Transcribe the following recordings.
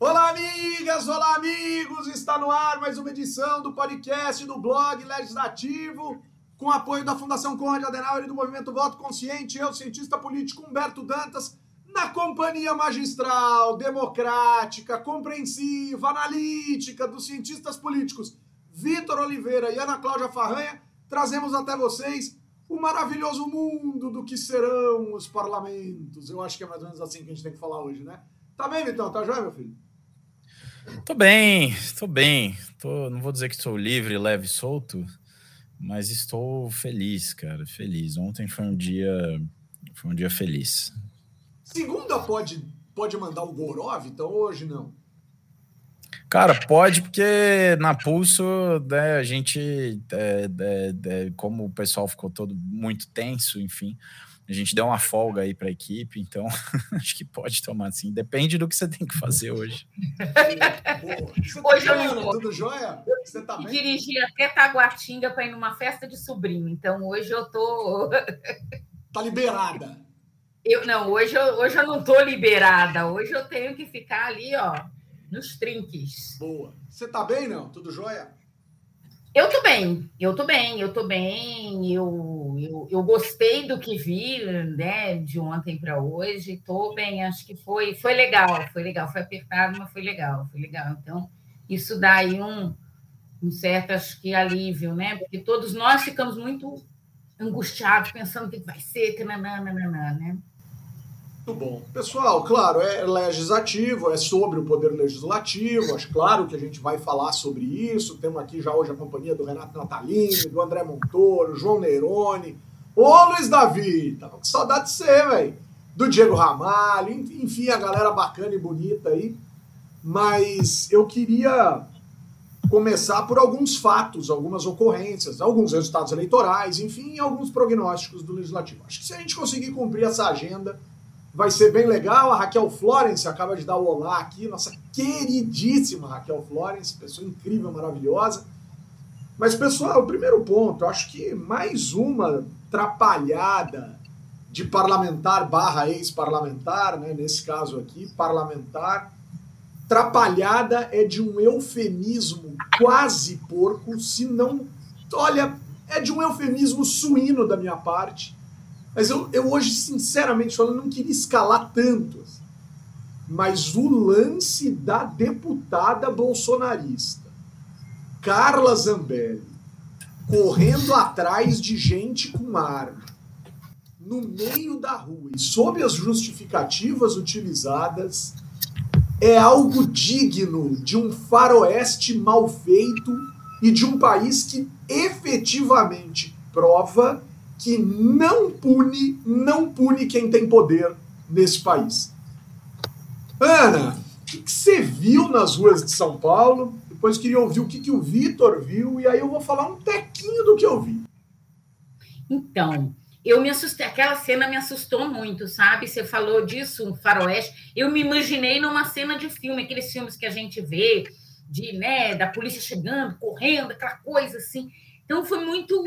Olá, amigas! Olá, amigos! Está no ar mais uma edição do podcast do blog Legislativo, com apoio da Fundação Conrad Adenauer e do Movimento Voto Consciente. Eu, cientista político Humberto Dantas, na companhia magistral, democrática, compreensiva, analítica dos cientistas políticos Vitor Oliveira e Ana Cláudia Farranha, trazemos até vocês o maravilhoso mundo do que serão os parlamentos. Eu acho que é mais ou menos assim que a gente tem que falar hoje, né? Tá bem, Vitão? Tá joia, meu filho? Tô bem, tô bem. Tô, não vou dizer que sou livre, leve e solto, mas estou feliz, cara, feliz. Ontem foi um dia, foi um dia feliz. Segunda pode, pode mandar o Gorov, então hoje não. Cara, pode, porque na Pulso, né, a gente, é, é, é, como o pessoal ficou todo muito tenso, enfim, a gente deu uma folga aí para a equipe, então acho que pode tomar assim. Depende do que você tem que fazer hoje. hoje eu não tudo jóia? Você tá bem? Dirigi até Taguatinga para ir numa festa de sobrinho, então hoje eu tô. tá liberada. Eu não, hoje eu, hoje eu não tô liberada. Hoje eu tenho que ficar ali, ó, nos trinques. Boa. Você tá bem, não? Tudo jóia? Eu tô bem, eu tô bem, eu tô bem, eu, eu, eu gostei do que vi, né, de ontem para hoje, tô bem, acho que foi, foi legal, foi legal, foi apertado, mas foi legal, foi legal. Então, isso dá aí um, um certo, acho que, alívio, né, porque todos nós ficamos muito angustiados, pensando o que vai ser, que nanana, né? Muito bom. Pessoal, claro, é legislativo, é sobre o poder legislativo, acho claro que a gente vai falar sobre isso. Temos aqui já hoje a companhia do Renato Natalini, do André Montoro, João Neroni. Ô Luiz Davi, tava com saudade de você, velho. Do Diego Ramalho, enfim, a galera bacana e bonita aí. Mas eu queria começar por alguns fatos, algumas ocorrências, alguns resultados eleitorais, enfim, alguns prognósticos do legislativo. Acho que se a gente conseguir cumprir essa agenda vai ser bem legal. A Raquel Florence acaba de dar o olá aqui, nossa queridíssima Raquel Florence, pessoa incrível, maravilhosa. Mas, pessoal, o primeiro ponto, acho que mais uma trapalhada de parlamentar barra ex-parlamentar, né, nesse caso aqui, parlamentar. Trapalhada é de um eufemismo quase porco, se não. Olha, é de um eufemismo suíno da minha parte mas eu, eu hoje, sinceramente falando, não queria escalar tanto. Assim. Mas o lance da deputada bolsonarista, Carla Zambelli, correndo atrás de gente com arma, no meio da rua e sob as justificativas utilizadas, é algo digno de um faroeste mal feito e de um país que efetivamente prova que não pune, não pune quem tem poder nesse país. Ana, o que, você viu nas ruas de São Paulo? Depois queria ouvir o que, que o Vitor viu, e aí eu vou falar um tequinho do que eu vi. Então, eu me assustei, aquela cena me assustou muito, sabe? Você falou disso, um faroeste. Eu me imaginei numa cena de filme, aqueles filmes que a gente vê, de, né, da polícia chegando, correndo, aquela coisa assim. Então foi muito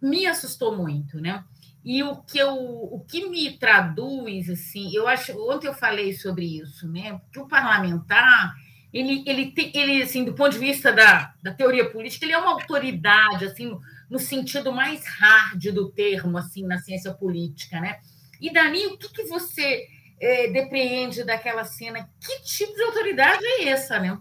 me assustou muito, né? E o que eu, o que me traduz assim, eu acho, ontem eu falei sobre isso, né? Que o parlamentar, ele, ele tem, ele assim, do ponto de vista da, da teoria política, ele é uma autoridade assim, no, no sentido mais hard do termo, assim, na ciência política, né? E Dani, o que, que você é, depreende daquela cena? Que tipo de autoridade é essa, né?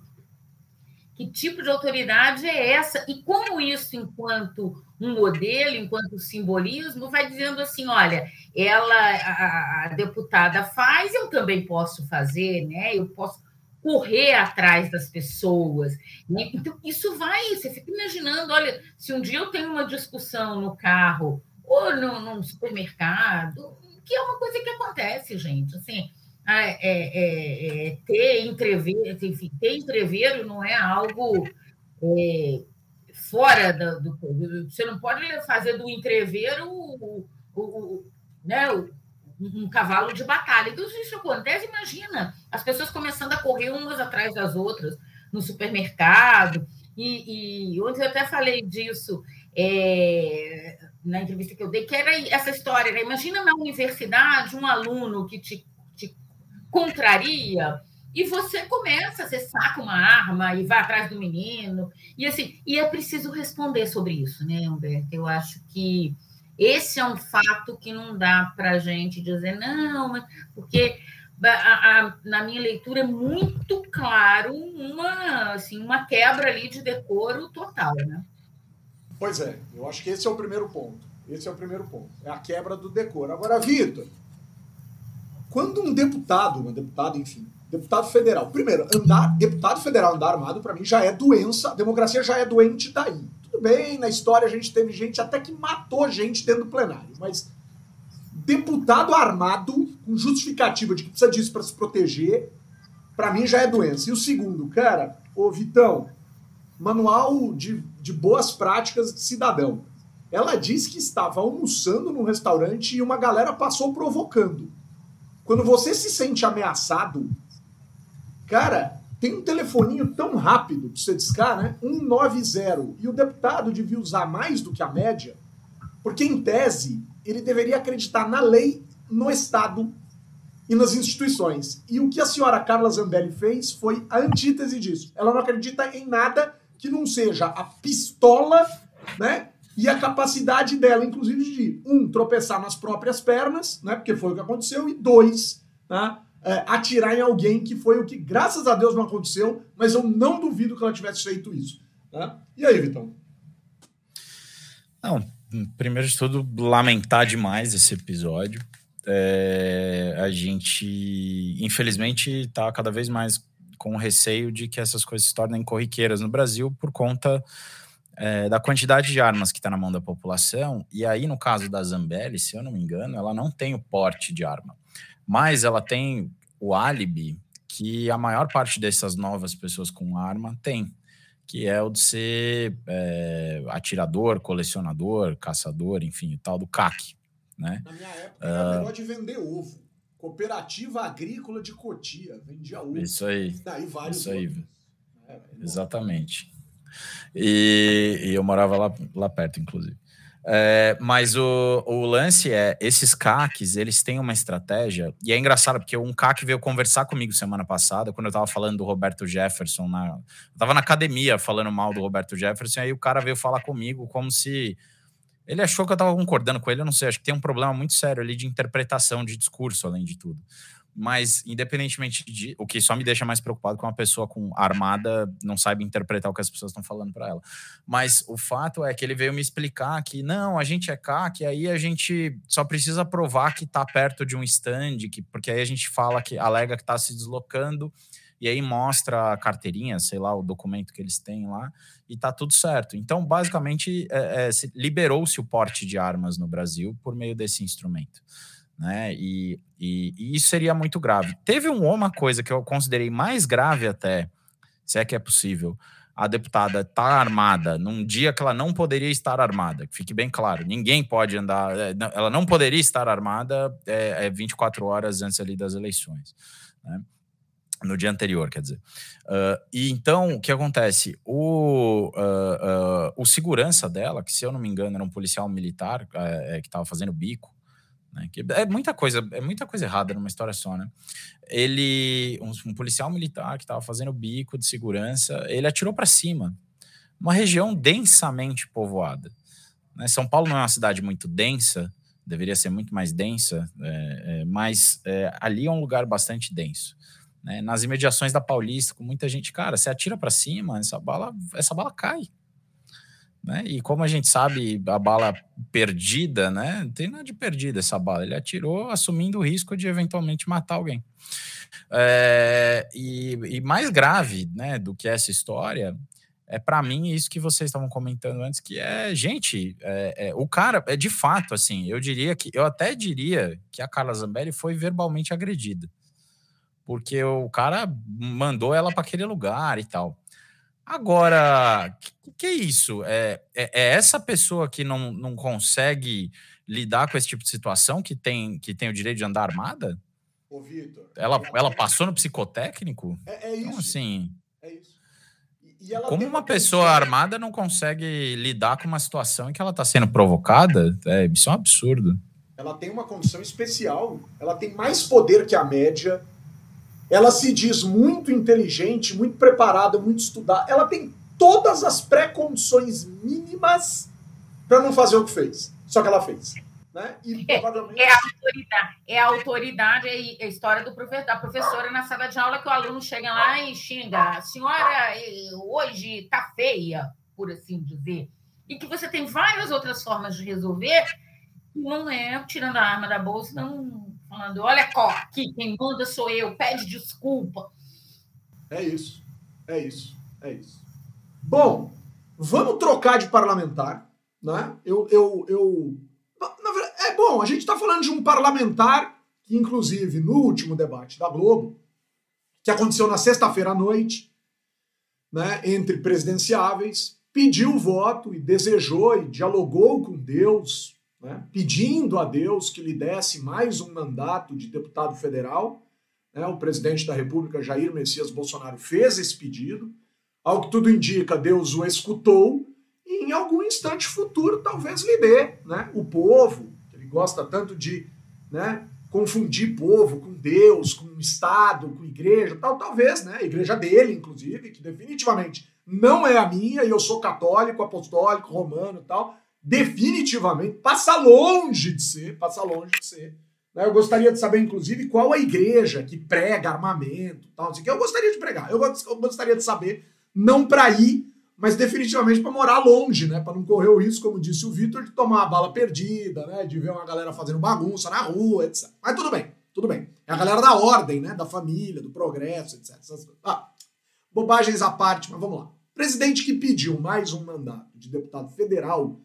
Que tipo de autoridade é essa? E como isso, enquanto um modelo, enquanto simbolismo, vai dizendo assim: olha, ela, a, a, deputada faz, eu também posso fazer, né? Eu posso correr atrás das pessoas. Né? Então, isso vai, você fica imaginando, olha, se um dia eu tenho uma discussão no carro ou no, no supermercado, que é uma coisa que acontece, gente, assim. É, é, é, ter entreveiro, enfim, ter entreveiro não é algo é, fora do, do, Você não pode fazer do entreveiro o, o, o, né, um cavalo de batalha. Então, isso acontece, imagina as pessoas começando a correr umas atrás das outras no supermercado. E, e ontem eu até falei disso é, na entrevista que eu dei, que era essa história. Né? Imagina na universidade um aluno que te contraria e você começa, você saca uma arma e vai atrás do menino. E assim, e é preciso responder sobre isso, né, Humberto? Eu acho que esse é um fato que não dá para a gente dizer, não, porque a, a, na minha leitura é muito claro uma, assim, uma quebra ali de decoro total, né? Pois é, eu acho que esse é o primeiro ponto. Esse é o primeiro ponto. É a quebra do decoro. Agora, Vitor, quando um deputado, uma deputada, enfim, deputado federal, primeiro, andar, deputado federal andar armado, para mim, já é doença, a democracia já é doente daí. Tudo bem, na história a gente teve gente até que matou gente dentro do plenário, mas deputado armado, com justificativa de que precisa disso para se proteger, para mim já é doença. E o segundo, cara, ô Vitão, manual de, de boas práticas de cidadão. Ela disse que estava almoçando num restaurante e uma galera passou provocando. Quando você se sente ameaçado, cara, tem um telefoninho tão rápido para você discar, né? 190. E o deputado devia usar mais do que a média, porque em tese ele deveria acreditar na lei, no Estado e nas instituições. E o que a senhora Carla Zambelli fez foi a antítese disso. Ela não acredita em nada que não seja a pistola, né? E a capacidade dela, inclusive, de, um, tropeçar nas próprias pernas, né? Porque foi o que aconteceu, e dois, né? É, atirar em alguém que foi o que, graças a Deus, não aconteceu, mas eu não duvido que ela tivesse feito isso. Né? E aí, Vitão? Não, primeiro de tudo, lamentar demais esse episódio. É, a gente, infelizmente, está cada vez mais com receio de que essas coisas se tornem corriqueiras no Brasil por conta é, da quantidade de armas que está na mão da população. E aí, no caso da Zambelli, se eu não me engano, ela não tem o porte de arma, mas ela tem o álibi que a maior parte dessas novas pessoas com arma tem, que é o de ser é, atirador, colecionador, caçador, enfim, o tal do CAC. Né? Na minha época, era uh, negócio de vender ovo. Cooperativa Agrícola de Cotia, vendia ovo. Isso aí. Daí vários Isso aí. É, Exatamente. E, e, eu morava lá, lá perto, inclusive. É, mas o, o lance é, esses CACs, eles têm uma estratégia, e é engraçado, porque um CAC veio conversar comigo semana passada, quando eu tava falando do Roberto Jefferson, na, eu tava na academia falando mal do Roberto Jefferson, e aí o cara veio falar comigo como se ele achou que eu estava concordando com ele, eu não sei, acho que tem um problema muito sério ali de interpretação de discurso, além de tudo. Mas, independentemente de. O que só me deixa mais preocupado com uma pessoa com armada não sabe interpretar o que as pessoas estão falando para ela. Mas o fato é que ele veio me explicar que não, a gente é CAC, aí a gente só precisa provar que está perto de um stand, que, porque aí a gente fala que alega que está se deslocando e aí mostra a carteirinha, sei lá, o documento que eles têm lá, e tá tudo certo. Então, basicamente, é, é, liberou-se o porte de armas no Brasil por meio desse instrumento. Né? E, e, e, isso seria muito grave. Teve uma coisa que eu considerei mais grave até, se é que é possível. A deputada tá armada num dia que ela não poderia estar armada, que fique bem claro, ninguém pode andar, é, ela não poderia estar armada é, é 24 horas antes ali das eleições. Né? no dia anterior, quer dizer. Uh, e então, o que acontece? O, uh, uh, o segurança dela, que se eu não me engano era um policial militar é, que estava fazendo bico, né, que é muita coisa, é muita coisa errada numa história só, né? Ele, um, um policial militar que estava fazendo bico de segurança, ele atirou para cima, uma região densamente povoada. Né? São Paulo não é uma cidade muito densa, deveria ser muito mais densa, é, é, mas é, ali é um lugar bastante denso né, nas imediações da Paulista, com muita gente, cara, você atira para cima, essa bala, essa bala cai. Né? E como a gente sabe, a bala perdida, né? Não tem nada de perdida essa bala. Ele atirou assumindo o risco de eventualmente matar alguém. É, e, e, mais grave, né, do que essa história é para mim isso que vocês estavam comentando antes, que é, gente, é, é, o cara é de fato assim. Eu diria que eu até diria que a Carla Zambelli foi verbalmente agredida porque o cara mandou ela para aquele lugar e tal. Agora, o que, que, é isso? É, é, é, essa pessoa que não, não consegue lidar com esse tipo de situação que tem, que tem o direito de andar armada? Ô, Vitor. Ela, ela passou no psicotécnico? É, é isso. Então, assim. É isso. Como uma pessoa armada não consegue lidar com uma situação em que ela está sendo provocada? É, isso é um absurdo. Ela tem uma condição especial. Ela tem mais poder que a média ela se diz muito inteligente, muito preparada, muito estudada. Ela tem todas as pré-condições mínimas para não fazer o que fez. Só que ela fez. Né? E, é, provavelmente... é, a autoridade, é a autoridade, é a história do profe, da professora na sala de aula que o aluno chega lá e xinga, a senhora hoje está feia, por assim dizer. E que você tem várias outras formas de resolver, não é tirando a arma da bolsa, não falando, olha aqui, quem manda sou eu, pede desculpa. É isso, é isso, é isso. Bom, vamos trocar de parlamentar, né? Eu, eu, eu na verdade, é bom, a gente está falando de um parlamentar que, inclusive, no último debate da Globo, que aconteceu na sexta-feira à noite, né, entre presidenciáveis, pediu voto e desejou e dialogou com Deus, né, pedindo a Deus que lhe desse mais um mandato de deputado federal. Né, o presidente da República, Jair Messias Bolsonaro, fez esse pedido. Ao que tudo indica, Deus o escutou e em algum instante futuro talvez lhe dê. Né? O povo, ele gosta tanto de né, confundir povo com Deus, com Estado, com igreja, tal, talvez, né? A igreja dele, inclusive, que definitivamente não é a minha, e eu sou católico, apostólico, romano e tal, definitivamente passa longe de ser, passa longe de ser. Né? Eu gostaria de saber, inclusive, qual a igreja que prega armamento, tal, assim, que eu gostaria de pregar. Eu gostaria de saber, não para ir mas definitivamente para morar longe, né? Para não correr o risco, como disse o Vitor, de tomar uma bala perdida, né? De ver uma galera fazendo bagunça na rua, etc. Mas tudo bem, tudo bem. É a galera da ordem, né? Da família, do progresso, etc. Ah, bobagens à parte, mas vamos lá. Presidente que pediu mais um mandato de deputado federal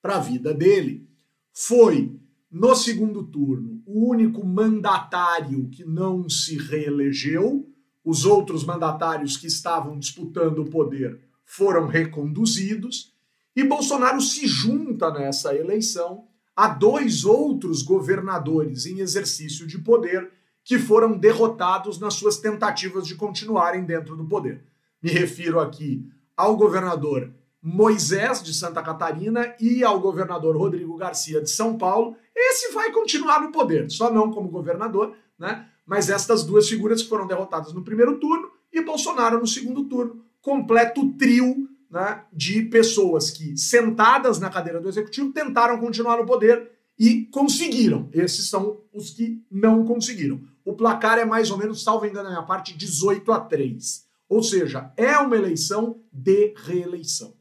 para a vida dele foi, no segundo turno, o único mandatário que não se reelegeu. Os outros mandatários que estavam disputando o poder foram reconduzidos e Bolsonaro se junta nessa eleição a dois outros governadores em exercício de poder que foram derrotados nas suas tentativas de continuarem dentro do poder. Me refiro aqui ao governador Moisés de Santa Catarina e ao governador Rodrigo Garcia de São Paulo. Esse vai continuar no poder, só não como governador, né? Mas estas duas figuras foram derrotadas no primeiro turno e Bolsonaro no segundo turno completo trio né, de pessoas que, sentadas na cadeira do executivo, tentaram continuar no poder e conseguiram. Esses são os que não conseguiram. O placar é mais ou menos, salvo engano na minha parte, 18 a 3. Ou seja, é uma eleição de reeleição.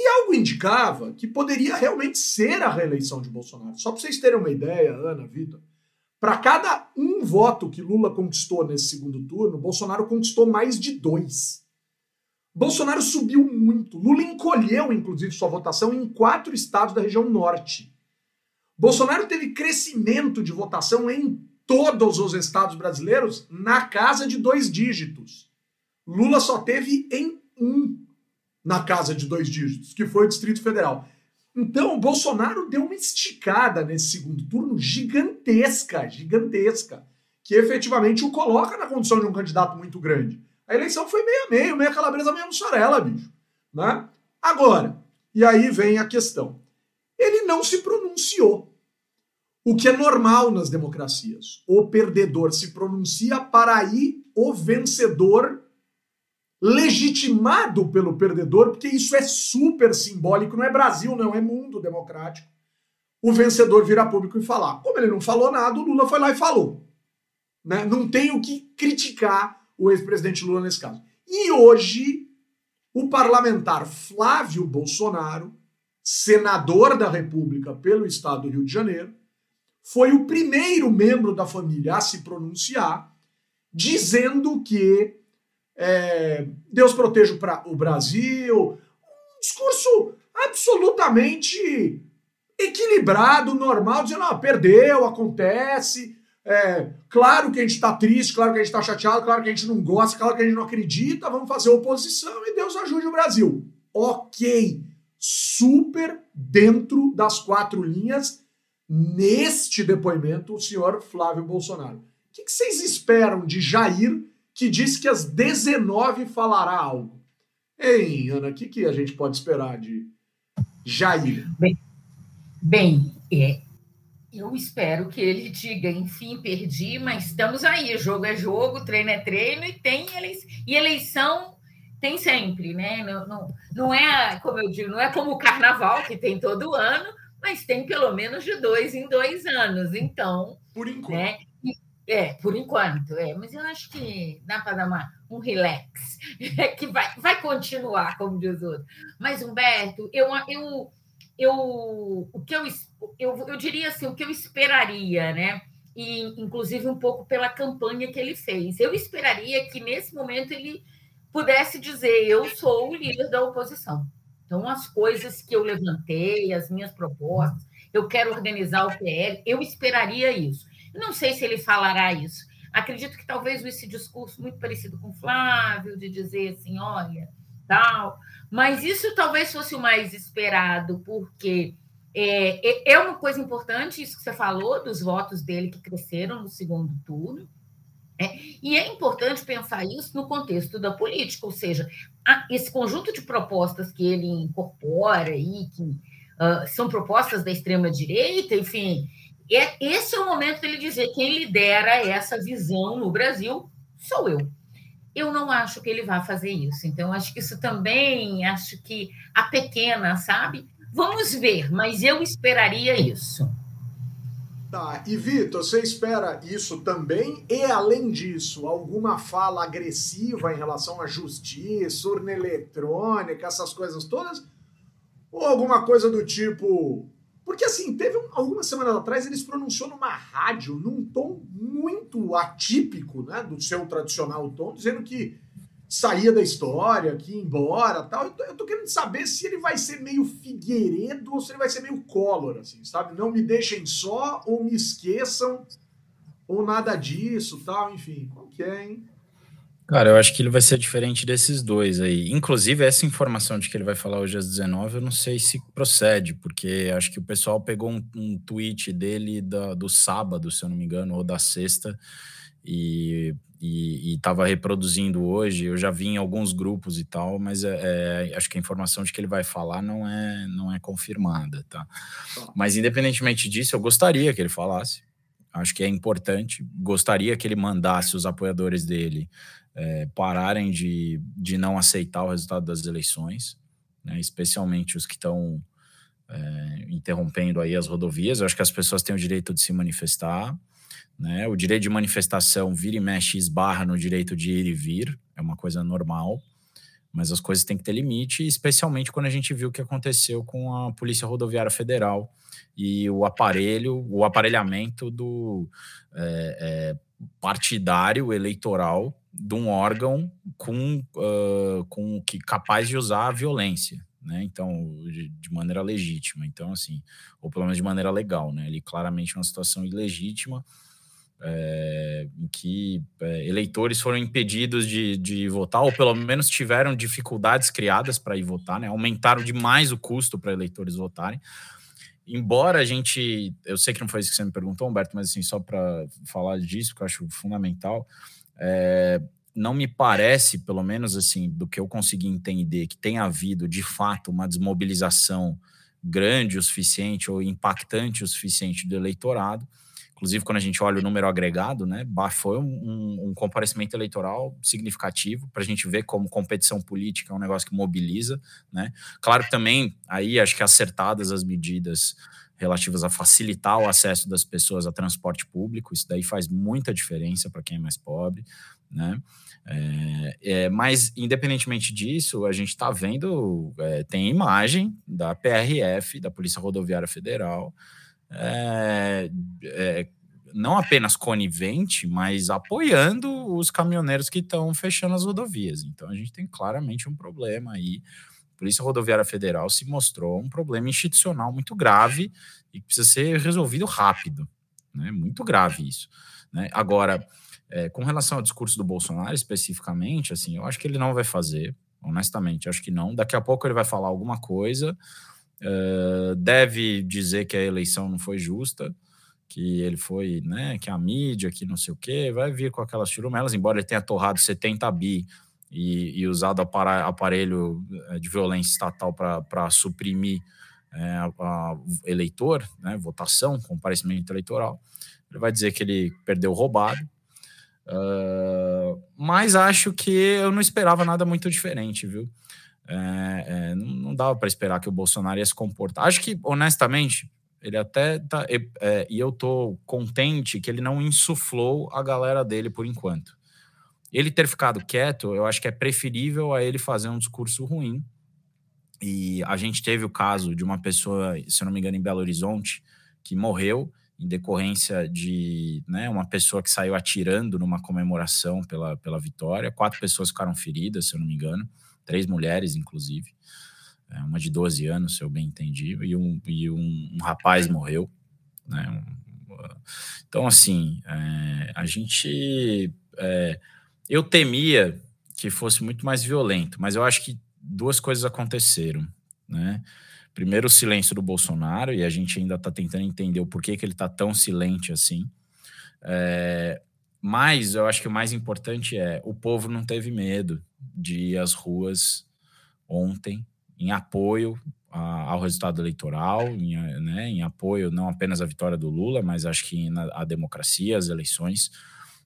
E algo indicava que poderia realmente ser a reeleição de Bolsonaro. Só para vocês terem uma ideia, Ana, Vitor, para cada um voto que Lula conquistou nesse segundo turno, Bolsonaro conquistou mais de dois. Bolsonaro subiu muito. Lula encolheu, inclusive, sua votação em quatro estados da região norte. Bolsonaro teve crescimento de votação em todos os estados brasileiros na casa de dois dígitos. Lula só teve em um na casa de dois dígitos, que foi o Distrito Federal. Então, o Bolsonaro deu uma esticada nesse segundo turno gigantesca, gigantesca, que efetivamente o coloca na condição de um candidato muito grande. A eleição foi meio a meio, meia calabresa, meia mussarela, bicho. Né? Agora, e aí vem a questão. Ele não se pronunciou. O que é normal nas democracias. O perdedor se pronuncia para aí o vencedor legitimado pelo perdedor, porque isso é super simbólico, não é Brasil, não, é mundo democrático. O vencedor virar público e falar. Como ele não falou nada, o Lula foi lá e falou. Né? Não tem o que criticar o ex-presidente Lula nesse caso. E hoje, o parlamentar Flávio Bolsonaro, senador da República pelo estado do Rio de Janeiro, foi o primeiro membro da família a se pronunciar, dizendo que é, Deus proteja o Brasil. Um discurso absolutamente equilibrado, normal, dizendo: ah, perdeu, acontece, é, claro que a gente está triste, claro que a gente está chateado, claro que a gente não gosta, claro que a gente não acredita, vamos fazer oposição e Deus ajude o Brasil. Ok, super dentro das quatro linhas, neste depoimento, o senhor Flávio Bolsonaro. O que, que vocês esperam de Jair, que diz que às 19 falará algo? Ei, Ana, o que, que a gente pode esperar de Jair? Bem, bem é, Eu espero que ele diga, enfim, perdi, mas estamos aí. Jogo é jogo, treino é treino e tem eleição. E eleição tem sempre, né? Não, não, não é, como eu digo, não é como o carnaval, que tem todo ano, mas tem pelo menos de dois em dois anos. Então. Por enquanto. Né? É, por enquanto, é. Mas eu acho que dá para dar uma, um relax, é que vai, vai continuar, como diz o outro. Mas, Humberto, eu, eu, eu, o que eu, eu, eu diria assim, o que eu esperaria, né? E, inclusive, um pouco pela campanha que ele fez. Eu esperaria que, nesse momento, ele pudesse dizer: eu sou o líder da oposição. Então, as coisas que eu levantei, as minhas propostas, eu quero organizar o PL, eu esperaria isso. Não sei se ele falará isso. Acredito que talvez esse discurso muito parecido com Flávio, de dizer assim, olha, tal. Mas isso talvez fosse o mais esperado, porque é, é, é uma coisa importante isso que você falou, dos votos dele que cresceram no segundo turno. É, e é importante pensar isso no contexto da política, ou seja, esse conjunto de propostas que ele incorpora aí, que uh, são propostas da extrema-direita, enfim, é, esse é o momento dele dizer quem lidera essa visão no Brasil sou eu. Eu não acho que ele vá fazer isso. Então, acho que isso também, acho que a pequena, sabe? Vamos ver, mas eu esperaria isso. Tá, e Vitor, você espera isso também? E além disso, alguma fala agressiva em relação à justiça, urna eletrônica, essas coisas todas? Ou alguma coisa do tipo, porque, assim, teve um, algumas semanas atrás ele se pronunciou numa rádio, num tom muito atípico, né, do seu tradicional tom, dizendo que saía da história, que ia embora tal. Eu tô, eu tô querendo saber se ele vai ser meio Figueiredo ou se ele vai ser meio Collor, assim, sabe? Não me deixem só, ou me esqueçam, ou nada disso, tal, enfim. Qual que é, hein? Cara, eu acho que ele vai ser diferente desses dois aí. Inclusive, essa informação de que ele vai falar hoje às 19, eu não sei se procede, porque acho que o pessoal pegou um, um tweet dele da, do sábado, se eu não me engano, ou da sexta, e estava reproduzindo hoje. Eu já vi em alguns grupos e tal, mas é, é, acho que a informação de que ele vai falar não é, não é confirmada, tá? Mas independentemente disso, eu gostaria que ele falasse. Acho que é importante. Gostaria que ele mandasse os apoiadores dele é, pararem de, de não aceitar o resultado das eleições, né, especialmente os que estão é, interrompendo aí as rodovias. Eu acho que as pessoas têm o direito de se manifestar, né? O direito de manifestação vira e mexe esbarra no direito de ir e vir, é uma coisa normal, mas as coisas têm que ter limite, especialmente quando a gente viu o que aconteceu com a Polícia Rodoviária Federal e o aparelho, o aparelhamento do é, é, partidário eleitoral de um órgão com, uh, com que capaz de usar a violência, né? Então, de, de, maneira legítima. Então, assim, ou pelo menos de maneira legal, né? Ele claramente é uma situação ilegítima é, em que é, eleitores foram impedidos de, de votar, ou pelo menos tiveram dificuldades criadas para ir votar, né? Aumentaram demais o custo para eleitores votarem embora a gente, eu sei que não foi isso que você me perguntou, Humberto, mas assim, só para falar disso, que eu acho fundamental, é, não me parece, pelo menos assim, do que eu consegui entender, que tenha havido de fato uma desmobilização grande o suficiente ou impactante o suficiente do eleitorado. Inclusive, quando a gente olha o número agregado, né, foi um, um comparecimento eleitoral significativo para a gente ver como competição política é um negócio que mobiliza. Né? Claro que também, aí acho que acertadas as medidas relativas a facilitar o acesso das pessoas a transporte público, isso daí faz muita diferença para quem é mais pobre, né? É, é, mas, independentemente disso, a gente está vendo, é, tem imagem da PRF, da Polícia Rodoviária Federal, é, é, não apenas conivente, mas apoiando os caminhoneiros que estão fechando as rodovias. Então, a gente tem claramente um problema aí Polícia Rodoviária Federal se mostrou um problema institucional muito grave e que precisa ser resolvido rápido. Né? Muito grave isso. Né? Agora, é, com relação ao discurso do Bolsonaro especificamente, assim, eu acho que ele não vai fazer, honestamente, acho que não. Daqui a pouco ele vai falar alguma coisa, uh, deve dizer que a eleição não foi justa, que ele foi, né, que a mídia, que não sei o quê, vai vir com aquelas churumelas, embora ele tenha torrado 70 bi e, e usado aparelho eh, de violência estatal para suprimir é, a, a eleitor, né, votação, comparecimento eleitoral, ele vai dizer que ele perdeu roubado. Uh, mas acho que eu não esperava nada muito diferente, viu? É, é, não, dava para esperar que o Bolsonaro ia se comportar. Acho que, honestamente, ele até tá. É, e eu tô contente que ele não insuflou a galera dele por enquanto. Ele ter ficado quieto, eu acho que é preferível a ele fazer um discurso ruim. E a gente teve o caso de uma pessoa, se não me engano, em Belo Horizonte, que morreu em decorrência de né, uma pessoa que saiu atirando numa comemoração pela, pela vitória. Quatro pessoas ficaram feridas, se eu não me engano, três mulheres, inclusive. É, uma de 12 anos, se eu bem entendi, e um, e um, um rapaz morreu. Né? então, assim, é, a gente. É, eu temia que fosse muito mais violento, mas eu acho que duas coisas aconteceram. Né? Primeiro, o silêncio do Bolsonaro, e a gente ainda está tentando entender o porquê que ele está tão silente assim. É, mas eu acho que o mais importante é o povo não teve medo de ir às ruas ontem em apoio a, ao resultado eleitoral, em, né, em apoio não apenas à vitória do Lula, mas acho que na, a democracia, as eleições.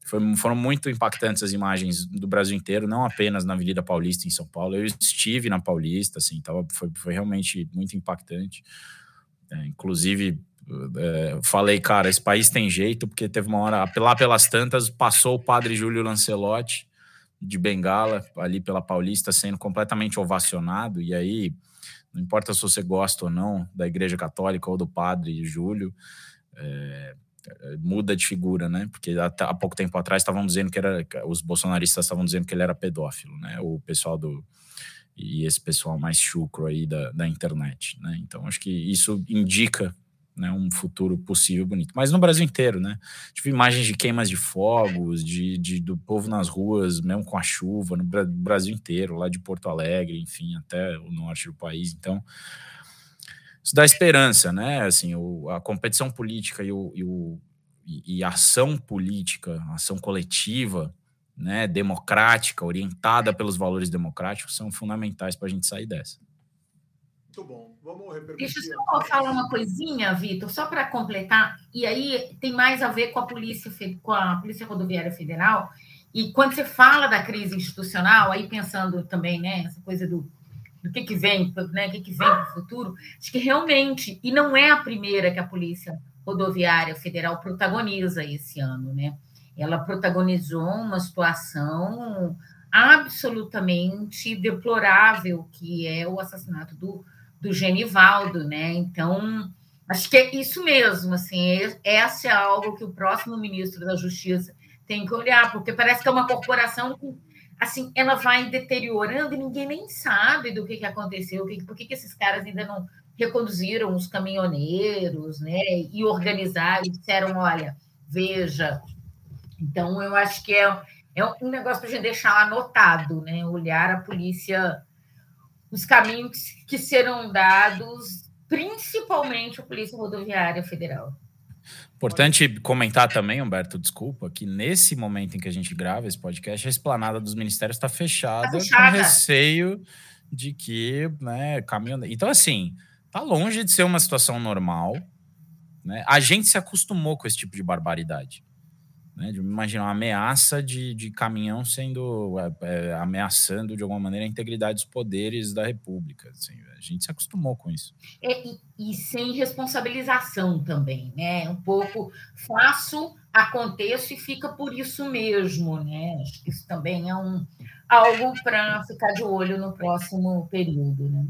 Foi, foram muito impactantes as imagens do Brasil inteiro, não apenas na Avenida Paulista em São Paulo. Eu estive na Paulista, assim, tava, foi, foi realmente muito impactante. É, inclusive, é, falei, cara, esse país tem jeito, porque teve uma hora, lá pelas tantas, passou o padre Júlio Lancelotti de Bengala, ali pela Paulista, sendo completamente ovacionado, e aí, não importa se você gosta ou não da Igreja Católica ou do padre Júlio, é, muda de figura, né? Porque há, pouco tempo atrás estavam dizendo que era, os bolsonaristas estavam dizendo que ele era pedófilo, né? O pessoal do e esse pessoal mais chucro aí da, da internet, né? Então acho que isso indica né, um futuro possível bonito. Mas no Brasil inteiro, né? Tive imagens de queimas de fogos, de, de, do povo nas ruas, mesmo com a chuva, no Brasil inteiro, lá de Porto Alegre, enfim, até o norte do país. Então, isso dá esperança, né? Assim, o, a competição política e, o, e, o, e, a ação política, a ação coletiva, né, democrática, orientada pelos valores democráticos, são fundamentais para a gente sair dessa. Muito bom. Vamos repercutir. Deixa eu só falar uma coisinha, Vitor, só para completar. E aí tem mais a ver com a polícia, com a Polícia Rodoviária Federal. E quando você fala da crise institucional, aí pensando também, né, essa coisa do, do que, que vem, né, o que, que vem para o futuro, acho que realmente, e não é a primeira que a Polícia Rodoviária Federal protagoniza esse ano, né? Ela protagonizou uma situação absolutamente deplorável, que é o assassinato do do Genivaldo, né? Então, acho que é isso mesmo, assim, essa é algo que o próximo ministro da Justiça tem que olhar, porque parece que é uma corporação que, assim, ela vai deteriorando e ninguém nem sabe do que, que aconteceu, por que, que esses caras ainda não reconduziram os caminhoneiros, né? E organizaram, e disseram, olha, veja. Então, eu acho que é, é um negócio para a gente deixar anotado, né? Olhar a polícia os caminhos que serão dados, principalmente a Polícia Rodoviária Federal. Importante comentar também, Humberto, desculpa, que nesse momento em que a gente grava esse podcast, a esplanada dos ministérios está fechada, tá fechada, com receio de que, né, caminho. Então, assim, tá longe de ser uma situação normal. Né? A gente se acostumou com esse tipo de barbaridade. Né, de imaginar uma ameaça de, de caminhão sendo é, é, ameaçando de alguma maneira a integridade dos poderes da República. Assim, a gente se acostumou com isso. É, e, e, sem responsabilização também, né? Um pouco faço, aconteço e fica por isso mesmo, né? Acho que isso também é um, algo para ficar de olho no próximo período, né?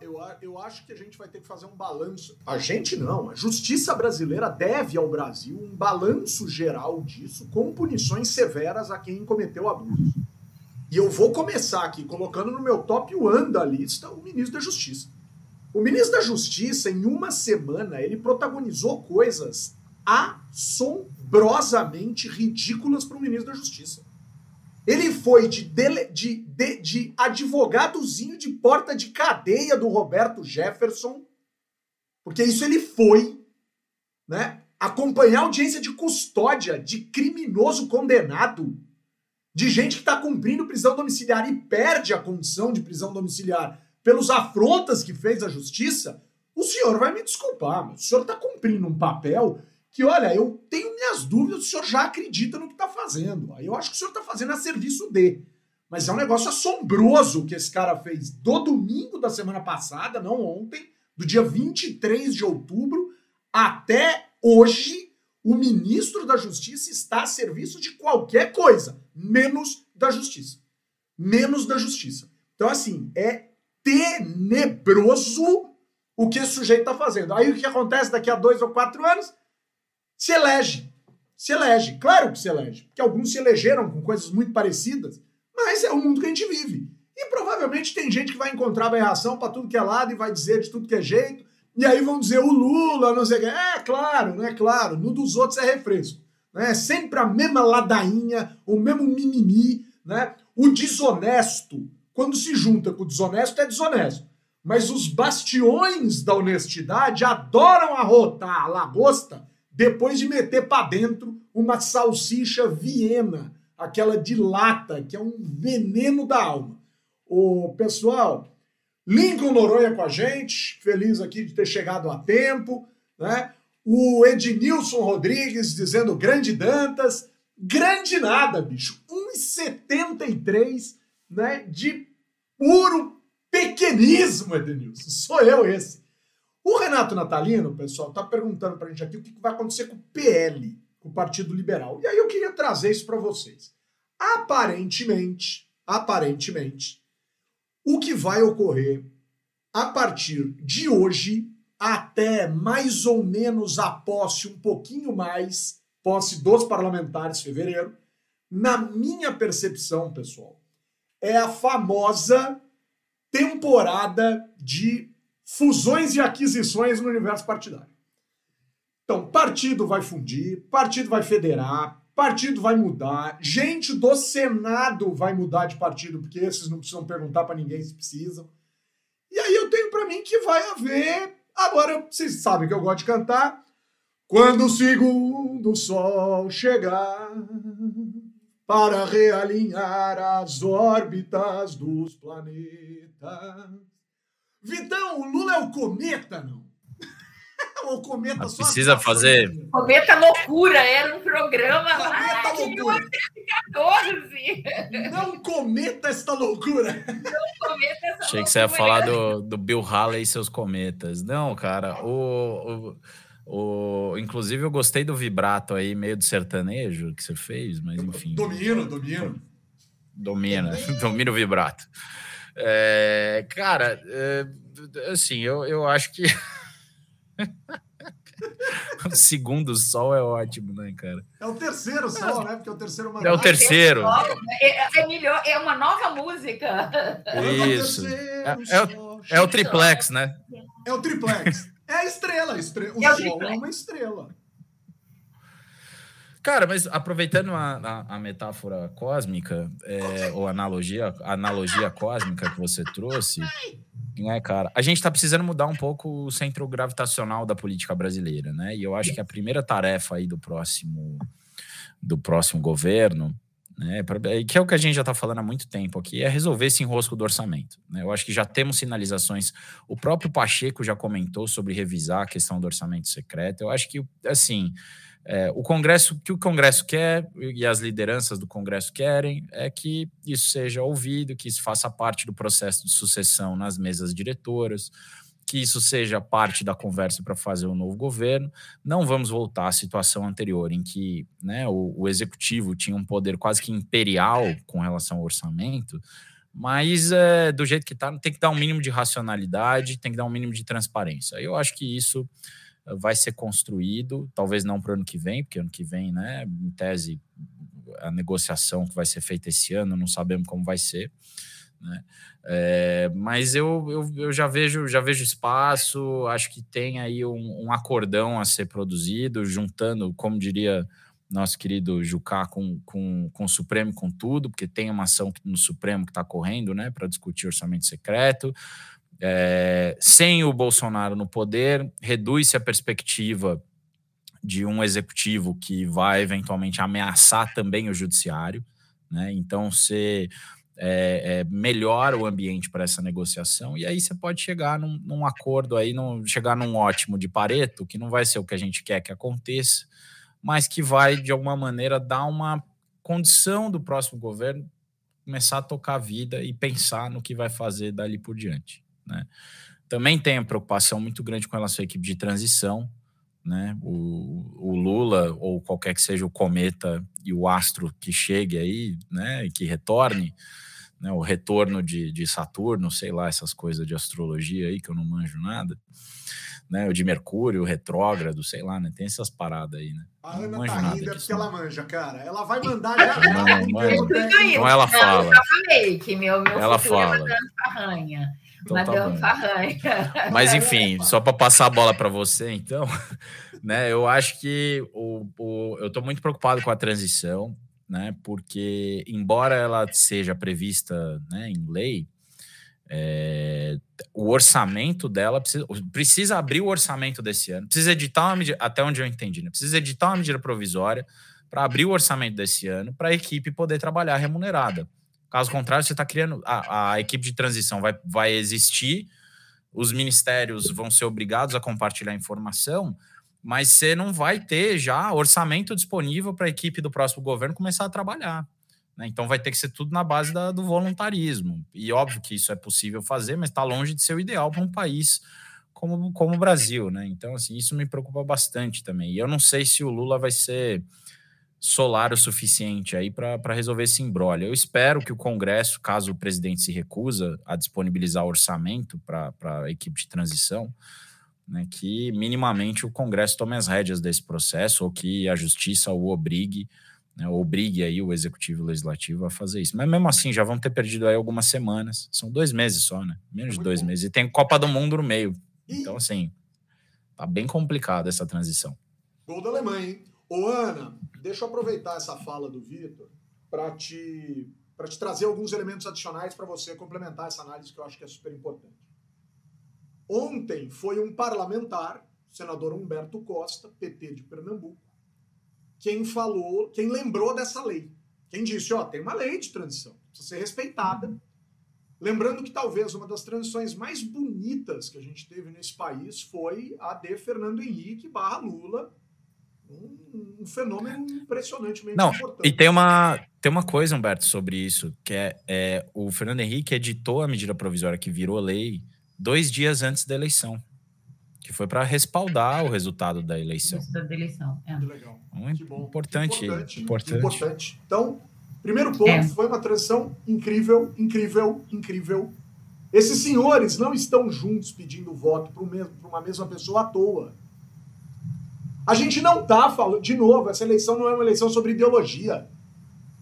Eu, eu acho que a gente vai ter que fazer um balanço. A gente não, a justiça brasileira deve ao Brasil um balanço geral disso, com punições severas a quem cometeu abusos. E eu vou começar aqui colocando no meu top one da lista o ministro da Justiça. O ministro da Justiça, em uma semana, ele protagonizou coisas assombrosamente ridículas para o ministro da Justiça. Ele foi de, dele, de, de, de advogadozinho de porta de cadeia do Roberto Jefferson, porque isso ele foi, né? Acompanhar audiência de custódia de criminoso condenado, de gente que está cumprindo prisão domiciliar e perde a condição de prisão domiciliar pelos afrontas que fez a justiça. o senhor vai me desculpar, mas o senhor está cumprindo um papel que, olha, eu tenho minhas dúvidas, o senhor já acredita no que está fazendo. Aí eu acho que o senhor está fazendo a serviço de. Mas é um negócio assombroso que esse cara fez do domingo da semana passada, não ontem, do dia 23 de outubro até hoje, o ministro da Justiça está a serviço de qualquer coisa, menos da justiça. Menos da justiça. Então, assim, é tenebroso o que esse sujeito está fazendo. Aí o que acontece daqui a dois ou quatro anos? Se elege. Se elege. Claro que se elege. Porque alguns se elegeram com coisas muito parecidas, mas é o mundo que a gente vive. E provavelmente tem gente que vai encontrar aberração para tudo que é lado e vai dizer de tudo que é jeito. E aí vão dizer o Lula, não sei o que. É claro, não é claro. No dos outros é refresco. Né? É sempre a mesma ladainha, o mesmo mimimi. Né? O desonesto, quando se junta com o desonesto, é desonesto. Mas os bastiões da honestidade adoram arrotar a lagosta depois de meter para dentro uma salsicha viena, aquela de lata, que é um veneno da alma. O pessoal, Lincoln Noronha com a gente, feliz aqui de ter chegado a tempo, né? O Ednilson Rodrigues dizendo grande Dantas, grande nada, bicho. 1,73, né, de puro pequenismo, Edenilson. Sou eu esse. O Renato Natalino, pessoal, está perguntando para a gente aqui o que vai acontecer com o PL, o Partido Liberal. E aí eu queria trazer isso para vocês. Aparentemente, aparentemente, o que vai ocorrer a partir de hoje até mais ou menos a posse, um pouquinho mais, posse dos parlamentares, fevereiro, na minha percepção, pessoal, é a famosa temporada de fusões e aquisições no universo partidário. Então, partido vai fundir, partido vai federar, partido vai mudar, gente do Senado vai mudar de partido, porque esses não precisam perguntar para ninguém se precisam. E aí eu tenho para mim que vai haver. Agora, vocês sabem que eu gosto de cantar. Quando o segundo sol chegar para realinhar as órbitas dos planetas. Vitão, o Lula é o cometa, não? o cometa Mas só precisa fazer. Cometa loucura, era um programa cometa lá de 1914. Não cometa esta loucura. Não cometa essa Achei que você ia falar do, do Bill Haley e seus cometas. Não, cara, o, o o, inclusive, eu gostei do vibrato aí, meio do sertanejo que você fez, mas enfim. Domino, domino. Domina, domina o vibrato. É, cara, é, assim, eu, eu acho que. o segundo sol é ótimo, né, cara? É o terceiro sol, né? Porque é o terceiro mandato. É o terceiro. É, é, melhor, é uma nova música. Isso. É, é, o, é o triplex, né? É o triplex. É a estrela. Estrela. O é Sol é uma estrela. Cara, mas aproveitando a, a, a metáfora cósmica, é, ou analogia, analogia cósmica que você trouxe, né, cara? A gente está precisando mudar um pouco o centro gravitacional da política brasileira, né? E eu acho que a primeira tarefa aí do próximo, do próximo governo né, que é o que a gente já está falando há muito tempo aqui, é resolver esse enrosco do orçamento. Né? Eu acho que já temos sinalizações. O próprio Pacheco já comentou sobre revisar a questão do orçamento secreto. Eu acho que, assim, é, o Congresso, que o Congresso quer e as lideranças do Congresso querem é que isso seja ouvido, que isso faça parte do processo de sucessão nas mesas diretoras que isso seja parte da conversa para fazer um novo governo. Não vamos voltar à situação anterior, em que né, o, o, executivo tinha um poder quase que imperial com relação ao orçamento, mas é, do jeito que está, tem que dar um mínimo de racionalidade, tem que dar um mínimo de transparência. Eu acho que isso vai ser construído, talvez não para o ano que vem, porque ano que vem, né, em tese, a negociação que vai ser feita esse ano, não sabemos como vai ser. Né? É, mas eu, eu, eu, já vejo já vejo espaço, acho que tem aí um, um, acordão a ser produzido, juntando, como diria nosso querido Jucá, com, com, com o Supremo com tudo, porque tem uma ação no Supremo que está correndo né, para discutir orçamento secreto. É, sem o Bolsonaro no poder, reduz-se a perspectiva de um executivo que vai eventualmente ameaçar também o judiciário. Né? Então, se é, é, melhora o ambiente para essa negociação, e aí você pode chegar num, num acordo aí, num, chegar num ótimo de Pareto, que não vai ser o que a gente quer que aconteça, mas que vai, de alguma maneira, dar uma condição do próximo governo começar a tocar a vida e pensar no que vai fazer dali por diante. Né? Também tem a preocupação muito grande com relação à equipe de transição, né? O, o, Lula, ou qualquer que seja o cometa e o astro que chegue aí, né? E que retorne, né? O retorno de, de Saturno, sei lá, essas coisas de astrologia aí que eu não manjo nada, né? O de Mercúrio, o retrógrado, sei lá, né? Tem essas paradas aí, né? A Ana tá rindo, é porque ela manja, cara. Ela vai mandar já. Não, não, então ela fala. Eu já falei que meu, meu ela fala. é Madame Farranha. Então, tá Farranha. Mas enfim, só para passar a bola para você, então, né? Eu acho que o, o, eu estou muito preocupado com a transição, né? Porque embora ela seja prevista né, em lei, é, o orçamento dela precisa, precisa abrir o orçamento desse ano, precisa editar uma medida, até onde eu entendi, né? Precisa editar uma medida provisória para abrir o orçamento desse ano para a equipe poder trabalhar remunerada. Caso contrário, você está criando. A, a equipe de transição vai, vai existir, os ministérios vão ser obrigados a compartilhar informação, mas você não vai ter já orçamento disponível para a equipe do próximo governo começar a trabalhar. Né? Então vai ter que ser tudo na base da, do voluntarismo. E óbvio que isso é possível fazer, mas está longe de ser o ideal para um país como, como o Brasil. Né? Então, assim, isso me preocupa bastante também. E eu não sei se o Lula vai ser solar o suficiente aí para resolver esse embrólio. Eu espero que o Congresso, caso o presidente se recusa a disponibilizar orçamento para a equipe de transição, né, que minimamente o Congresso tome as rédeas desse processo ou que a justiça o obrigue né, obrigue aí o executivo e o legislativo a fazer isso. Mas mesmo assim, já vão ter perdido aí algumas semanas. São dois meses só, né? Menos de dois bom. meses. E tem Copa do Mundo no meio. Então, assim, tá bem complicada essa transição. Gol da Alemanha, hein? Ô, Ana, deixa eu aproveitar essa fala do Vitor para te, te trazer alguns elementos adicionais para você complementar essa análise que eu acho que é super importante. Ontem foi um parlamentar, senador Humberto Costa, PT de Pernambuco, quem falou, quem lembrou dessa lei. Quem disse, ó, tem uma lei de transição, precisa ser respeitada. Lembrando que talvez uma das transições mais bonitas que a gente teve nesse país foi a de Fernando Henrique barra Lula, um, um fenômeno impressionantemente Não, importante. E tem uma, tem uma coisa, Humberto, sobre isso, que é, é o Fernando Henrique editou a medida provisória que virou lei dois dias antes da eleição que foi para respaldar o resultado da eleição. Da eleição, é. Que legal. Muito que importante, importante, importante. importante. Então, primeiro ponto, é. foi uma transição incrível, incrível, incrível. Esses senhores não estão juntos pedindo voto para uma mesma pessoa à toa. A gente não está falando, de novo, essa eleição não é uma eleição sobre ideologia.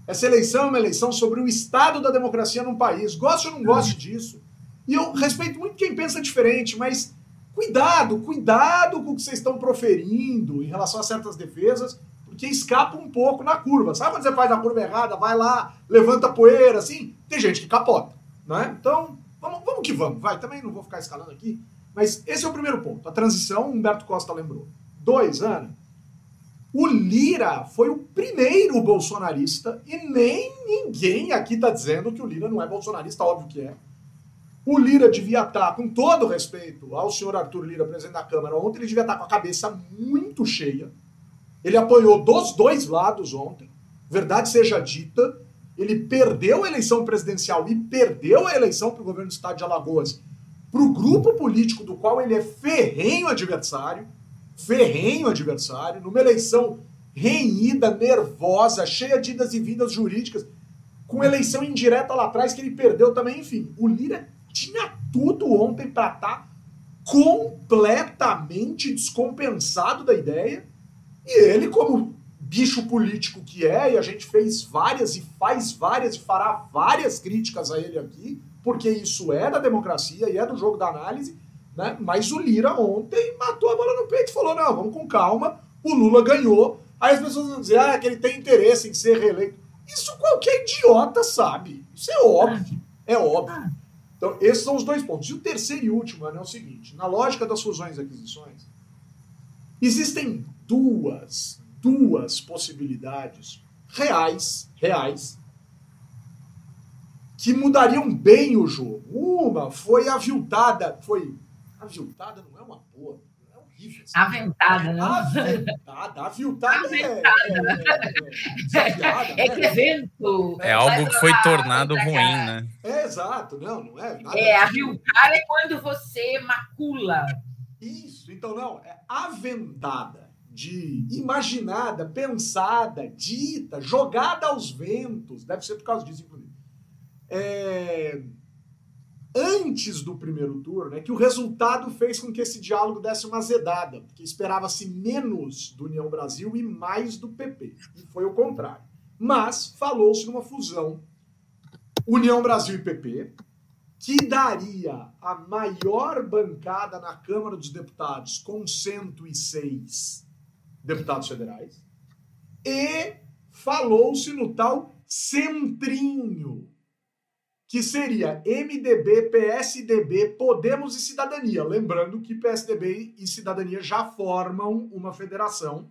Essa eleição é uma eleição sobre o estado da democracia num país. Goste ou não goste disso. E eu respeito muito quem pensa diferente, mas Cuidado, cuidado com o que vocês estão proferindo em relação a certas defesas, porque escapa um pouco na curva. Sabe quando você faz a curva errada, vai lá, levanta poeira, assim? Tem gente que capota, né? Então, vamos, vamos que vamos, vai. Também não vou ficar escalando aqui, mas esse é o primeiro ponto. A transição, Humberto Costa lembrou. Dois, Ana, o Lira foi o primeiro bolsonarista e nem ninguém aqui está dizendo que o Lira não é bolsonarista, óbvio que é. O Lira devia estar, com todo respeito ao senhor Arthur Lira, presidente da Câmara, ontem ele devia estar com a cabeça muito cheia. Ele apanhou dos dois lados ontem, verdade seja dita. Ele perdeu a eleição presidencial e perdeu a eleição para o governo do estado de Alagoas para o grupo político do qual ele é ferrenho adversário, ferrenho adversário, numa eleição renhida, nervosa, cheia de idas e vindas jurídicas, com eleição indireta lá atrás que ele perdeu também, enfim. O Lira tinha tudo ontem para estar tá completamente descompensado da ideia. E ele, como bicho político que é, e a gente fez várias e faz várias e fará várias críticas a ele aqui, porque isso é da democracia e é do jogo da análise, né? Mas o Lira ontem matou a bola no peito e falou: não, vamos com calma, o Lula ganhou. Aí as pessoas vão dizer ah, que ele tem interesse em ser reeleito. Isso qualquer idiota sabe. Isso é óbvio. É óbvio. Então, esses são os dois pontos. E o terceiro e último é o seguinte: na lógica das fusões e aquisições, existem duas, duas possibilidades reais, reais, que mudariam bem o jogo. Uma foi aviltada, foi. Aviltada não é uma boa, é horrível. Assim. Aventada, né? Aventada, aviltada. É, é, é, é, é, é vento. É algo que foi tornado ruim, né? É, exato, não, não é. Nada é, aviltar é quando você macula. Isso, então não, é aventada de imaginada, pensada, dita, jogada aos ventos. Deve ser por causa disso, inclusive. É... Antes do primeiro turno, é que o resultado fez com que esse diálogo desse uma azedada, porque esperava-se menos do União Brasil e mais do PP. E foi o contrário. Mas falou-se numa fusão União Brasil e PP, que daria a maior bancada na Câmara dos Deputados com 106 deputados federais, e falou-se no tal centrinho, que seria MDB, PSDB, Podemos e Cidadania. Lembrando que PSDB e Cidadania já formam uma federação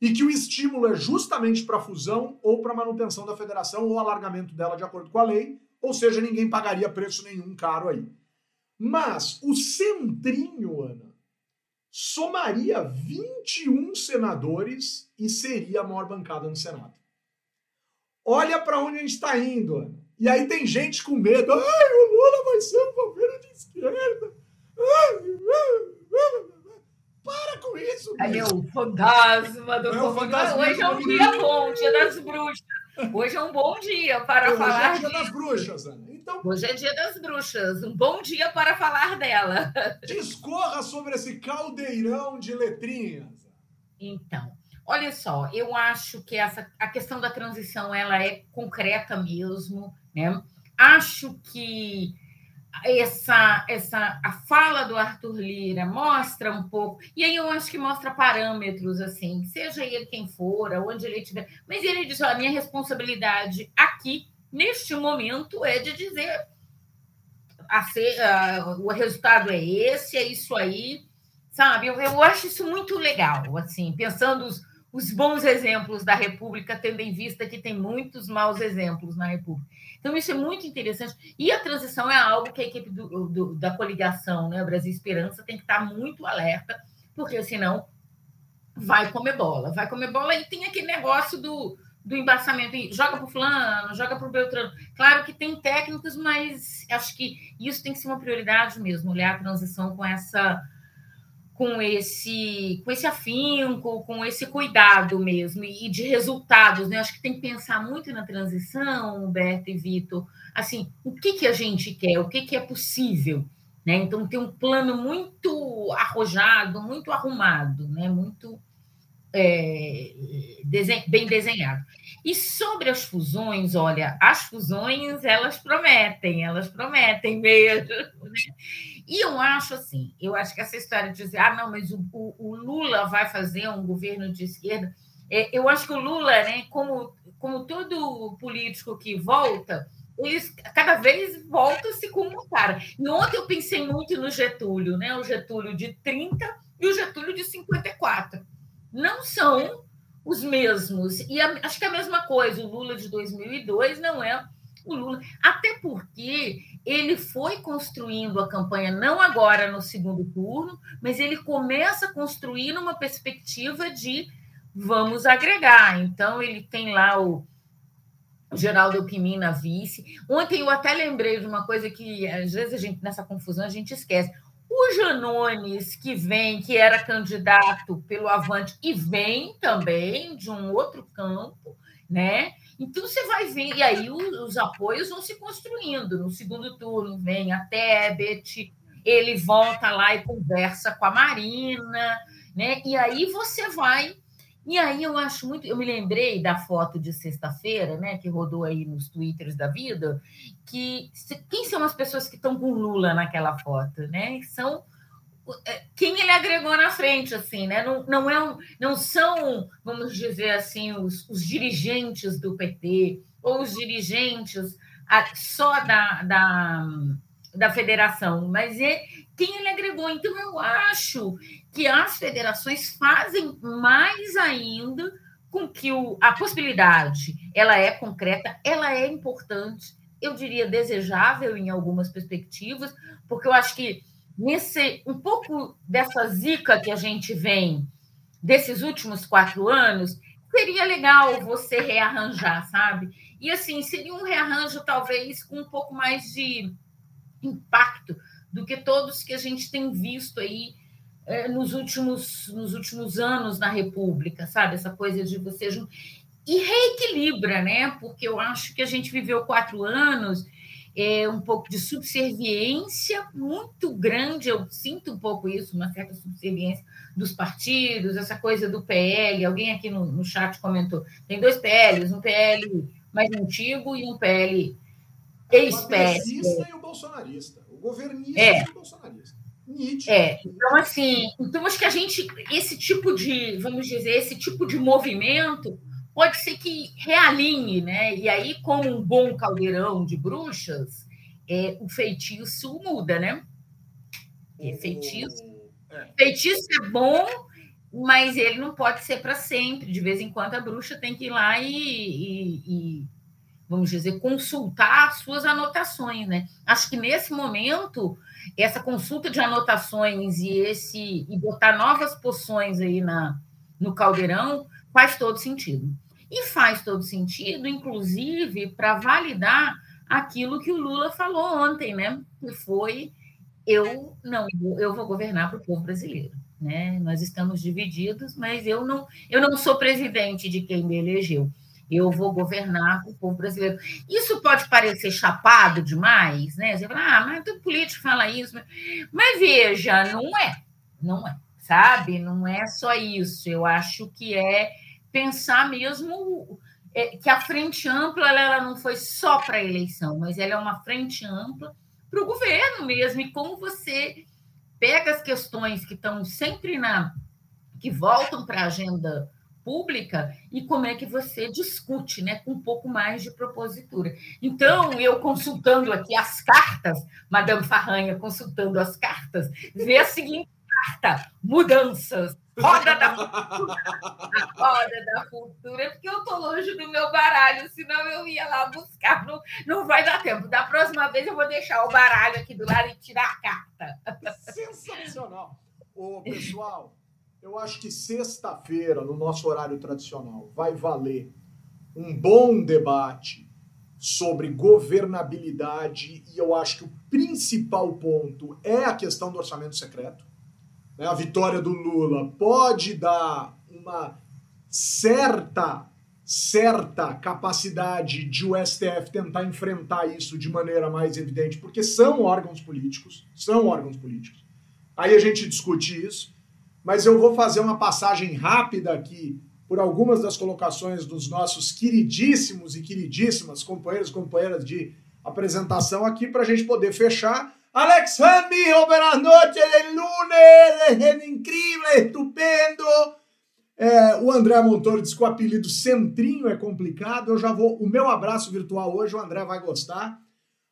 e que o estímulo é justamente para fusão ou para manutenção da federação ou alargamento dela de acordo com a lei, ou seja, ninguém pagaria preço nenhum caro aí. Mas o centrinho, Ana, somaria 21 senadores e seria a maior bancada no Senado. Olha para onde a gente está indo, Ana. E aí tem gente com medo. Ai, o Lula vai ser um governo de esquerda. Para com isso. Aí o fantasma do é Hoje é um dia bom, dia das bruxas. Hoje é um bom dia para Hoje falar. Hoje é dia das bruxas, Ana. Então, Hoje é dia das bruxas. Um bom dia para falar dela. Discorra sobre esse caldeirão de letrinhas. Então, olha só, eu acho que essa, a questão da transição ela é concreta mesmo, né? Acho que essa, essa a fala do Arthur Lira mostra um pouco, e aí eu acho que mostra parâmetros, assim, seja ele quem for, onde ele estiver, mas ele diz: a minha responsabilidade aqui, neste momento, é de dizer a ser, a, o resultado é esse, é isso aí, sabe? Eu, eu acho isso muito legal, assim, pensando os, os bons exemplos da República, tendo em vista que tem muitos maus exemplos na República. Então, isso é muito interessante. E a transição é algo que a equipe do, do, da coligação, né, Brasil Esperança, tem que estar muito alerta, porque senão vai comer bola. Vai comer bola e tem aquele negócio do, do embaçamento. Joga para o fulano, joga para o Beltrano. Claro que tem técnicos, mas acho que isso tem que ser uma prioridade mesmo, olhar a transição com essa com esse com esse afinco, com esse cuidado mesmo e de resultados, né? Acho que tem que pensar muito na transição, Humberto e Vitor. Assim, o que que a gente quer, o que que é possível, né? Então tem um plano muito arrojado, muito arrumado, né? Muito é, bem desenhado. E sobre as fusões, olha, as fusões elas prometem, elas prometem mesmo. Né? E eu acho assim, eu acho que essa história de dizer, ah, não, mas o, o, o Lula vai fazer um governo de esquerda, é, eu acho que o Lula, né, como, como todo político que volta, eles cada vez volta-se com um cara. E ontem eu pensei muito no Getúlio, né? O Getúlio de 30 e o Getúlio de 54. Não são os mesmos. E a, acho que é a mesma coisa, o Lula de 2002 não é o Lula. Até porque ele foi construindo a campanha, não agora no segundo turno, mas ele começa a construir numa perspectiva de vamos agregar. Então, ele tem lá o, Geraldo Alckmin na vice. Ontem eu até lembrei de uma coisa que, às vezes, a gente, nessa confusão, a gente esquece. O Janones, que vem, que era candidato pelo Avante, e vem também de um outro campo, né? Então você vai ver, e aí os, os apoios vão se construindo. No segundo turno vem a Tebet, ele volta lá e conversa com a Marina, né? E aí você vai. E aí eu acho muito. Eu me lembrei da foto de sexta-feira, né? Que rodou aí nos twitters da vida, que quem são as pessoas que estão com Lula naquela foto, né? São quem ele agregou na frente, assim, né? Não, não, é um, não são, vamos dizer assim, os, os dirigentes do PT ou os dirigentes só da, da, da federação, mas é quem ele agregou. Então, eu acho que as federações fazem mais ainda com que o, a possibilidade ela é concreta, ela é importante, eu diria, desejável em algumas perspectivas, porque eu acho que nesse um pouco dessa zica que a gente vem desses últimos quatro anos, seria legal você rearranjar, sabe? E assim, seria um rearranjo talvez com um pouco mais de impacto do que todos que a gente tem visto aí é, nos, últimos, nos últimos anos na República, sabe? Essa coisa de você. E reequilibra, né? Porque eu acho que a gente viveu quatro anos é, um pouco de subserviência muito grande, eu sinto um pouco isso, uma certa subserviência dos partidos, essa coisa do PL. Alguém aqui no, no chat comentou: tem dois PLs, um PL mais antigo e um PL ex-PL. O e o bolsonarista, o governista é. e o bolsonarista. Nítido. É, então assim, então acho que a gente, esse tipo de, vamos dizer, esse tipo de movimento pode ser que realinhe, né? E aí, como um bom caldeirão de bruxas, é, o feitiço muda, né? É feitiço, é. feitiço é bom, mas ele não pode ser para sempre. De vez em quando a bruxa tem que ir lá e, e, e, vamos dizer, consultar as suas anotações, né? Acho que nesse momento essa consulta de anotações e esse e botar novas poções aí na no caldeirão faz todo sentido. E faz todo sentido, inclusive, para validar aquilo que o Lula falou ontem, né? Que foi eu não eu vou governar para o povo brasileiro, né? Nós estamos divididos, mas eu não eu não sou presidente de quem me elegeu. Eu vou governar o povo brasileiro. Isso pode parecer chapado demais, né? Você fala, ah, mas o político fala isso. Mas veja, não é, não é, sabe? Não é só isso. Eu acho que é pensar mesmo é, que a frente ampla ela, não foi só para a eleição, mas ela é uma frente ampla para o governo mesmo. E como você pega as questões que estão sempre na. que voltam para a agenda pública e como é que você discute, né, com um pouco mais de propositura. Então, eu consultando aqui as cartas, Madame Farranha consultando as cartas, vê a seguinte carta: mudanças Roda da Cultura. Roda da Cultura, porque eu tô longe do meu baralho, senão eu ia lá buscar. Não, não vai dar tempo. Da próxima vez eu vou deixar o baralho aqui do lado e tirar a carta. Sensacional. Ô, pessoal, eu acho que sexta-feira, no nosso horário tradicional, vai valer um bom debate sobre governabilidade e eu acho que o principal ponto é a questão do orçamento secreto né, a vitória do Lula pode dar uma certa certa capacidade de o STF tentar enfrentar isso de maneira mais evidente, porque são órgãos políticos, são órgãos políticos. Aí a gente discute isso, mas eu vou fazer uma passagem rápida aqui por algumas das colocações dos nossos queridíssimos e queridíssimas companheiros e companheiras de apresentação aqui para a gente poder fechar Alex Hamilton, buenas noches del lunes, é incrível, estupendo. É, o André Montoro disse que o apelido Centrinho é complicado. Eu já vou. O meu abraço virtual hoje, o André vai gostar.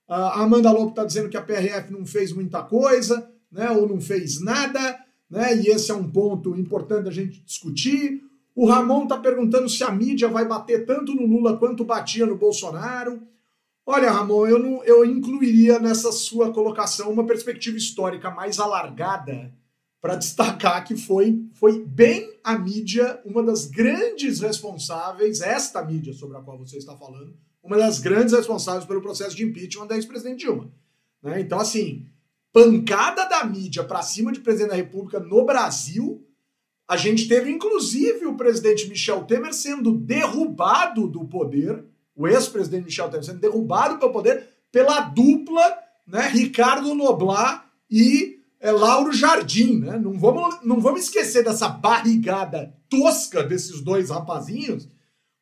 a Amanda Lobo está dizendo que a PRF não fez muita coisa, né? Ou não fez nada, né? E esse é um ponto importante a gente discutir. O Ramon está perguntando se a mídia vai bater tanto no Lula quanto batia no Bolsonaro. Olha, Ramon, eu, não, eu incluiria nessa sua colocação uma perspectiva histórica mais alargada para destacar que foi, foi bem a mídia uma das grandes responsáveis, esta mídia sobre a qual você está falando, uma das grandes responsáveis pelo processo de impeachment da ex-presidente Dilma. Né? Então, assim, pancada da mídia para cima de presidente da República no Brasil, a gente teve inclusive o presidente Michel Temer sendo derrubado do poder o ex-presidente Michel Temer sendo derrubado pelo poder pela dupla né, Ricardo Noblat e é, Lauro Jardim. Né? Não, vamos, não vamos esquecer dessa barrigada tosca desses dois rapazinhos,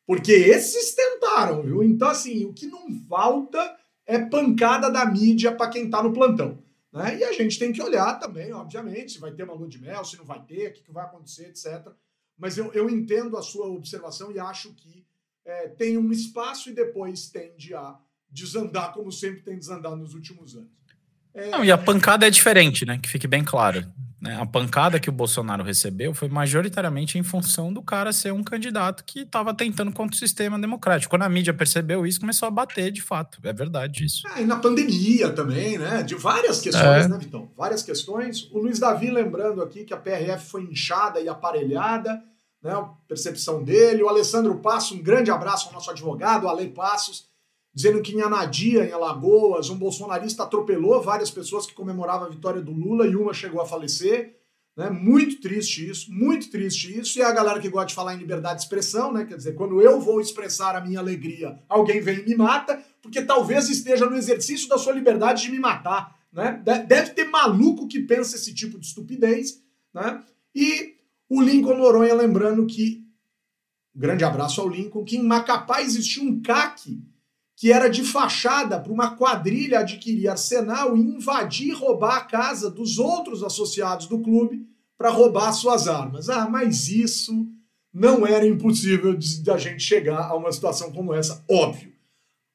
porque esses tentaram, viu? Então, assim, o que não falta é pancada da mídia para quem está no plantão. Né? E a gente tem que olhar também, obviamente, se vai ter uma lua de mel, se não vai ter, o que, que vai acontecer, etc. Mas eu, eu entendo a sua observação e acho que é, tem um espaço e depois tende a desandar, como sempre tem desandado nos últimos anos. É... Não, e a pancada é diferente, né? Que fique bem claro. Né? A pancada que o Bolsonaro recebeu foi majoritariamente em função do cara ser um candidato que estava tentando contra o sistema democrático. Quando a mídia percebeu isso, começou a bater de fato. É verdade isso. Ah, e na pandemia também, né? De várias questões, é. né, Vitão? Várias questões. O Luiz Davi lembrando aqui que a PRF foi inchada e aparelhada, né? A percepção dele. O Alessandro Passo, um grande abraço ao nosso advogado, Ale Passos, dizendo que em Anadia, em Alagoas, um bolsonarista atropelou várias pessoas que comemoravam a vitória do Lula e uma chegou a falecer. Né? Muito triste isso, muito triste isso. E a galera que gosta de falar em liberdade de expressão, né? Quer dizer, quando eu vou expressar a minha alegria, alguém vem e me mata, porque talvez esteja no exercício da sua liberdade de me matar. Né? Deve ter maluco que pensa esse tipo de estupidez. Né? E o Lincoln Noronha lembrando que, grande abraço ao Lincoln, que em Macapá existia um CAC que era de fachada para uma quadrilha adquirir arsenal e invadir e roubar a casa dos outros associados do clube para roubar suas armas. Ah, mas isso não era impossível da gente chegar a uma situação como essa, óbvio.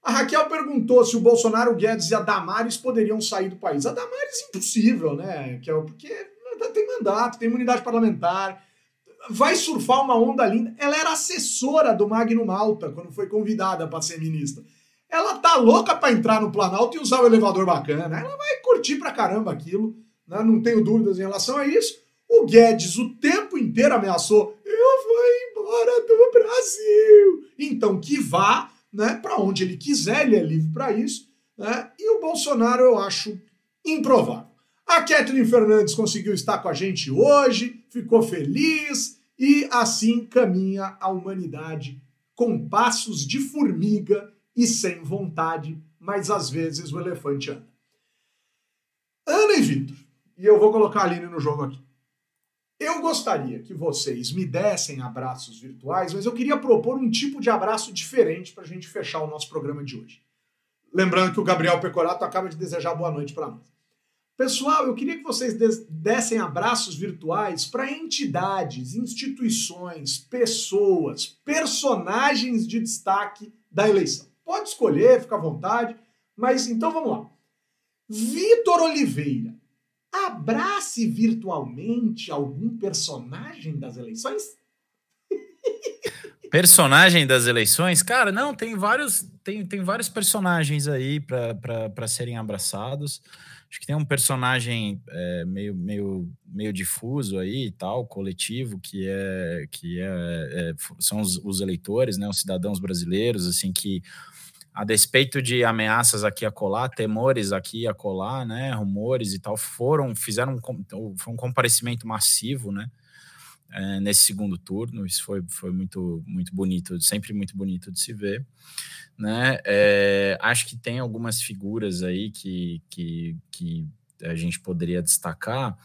A Raquel perguntou se o Bolsonaro, o Guedes e a Damares poderiam sair do país. A Damares impossível, né? Que porque tem mandato, tem imunidade parlamentar, vai surfar uma onda linda. Ela era assessora do Magno Malta quando foi convidada para ser ministra ela tá louca para entrar no Planalto e usar o elevador bacana. Ela vai curtir pra caramba aquilo, né? não tenho dúvidas em relação a isso. O Guedes o tempo inteiro ameaçou: eu vou embora do Brasil. Então que vá, né, para onde ele quiser, ele é livre para isso. Né? E o Bolsonaro eu acho improvável. A Kathleen Fernandes conseguiu estar com a gente hoje, ficou feliz e assim caminha a humanidade com passos de formiga e sem vontade, mas às vezes o elefante anda. Ana e Vitor, e eu vou colocar a Aline no jogo aqui. Eu gostaria que vocês me dessem abraços virtuais, mas eu queria propor um tipo de abraço diferente para a gente fechar o nosso programa de hoje. Lembrando que o Gabriel Pecorato acaba de desejar boa noite para nós. Pessoal, eu queria que vocês dessem abraços virtuais para entidades, instituições, pessoas, personagens de destaque da eleição. Pode escolher, fica à vontade. Mas então vamos lá. Vitor Oliveira, abrace virtualmente algum personagem das eleições? Personagem das eleições? Cara, não, tem vários, tem, tem vários personagens aí para serem abraçados. Acho que tem um personagem é, meio, meio, meio difuso aí e tal, coletivo, que é que é, é são os, os, eleitores, né, os cidadãos brasileiros, assim, que a despeito de ameaças aqui a colar, temores aqui a colar, né, rumores e tal, foram, fizeram um, foi um comparecimento massivo, né, é, nesse segundo turno, isso foi, foi muito, muito bonito, sempre muito bonito de se ver, né, é, acho que tem algumas figuras aí que, que, que a gente poderia destacar,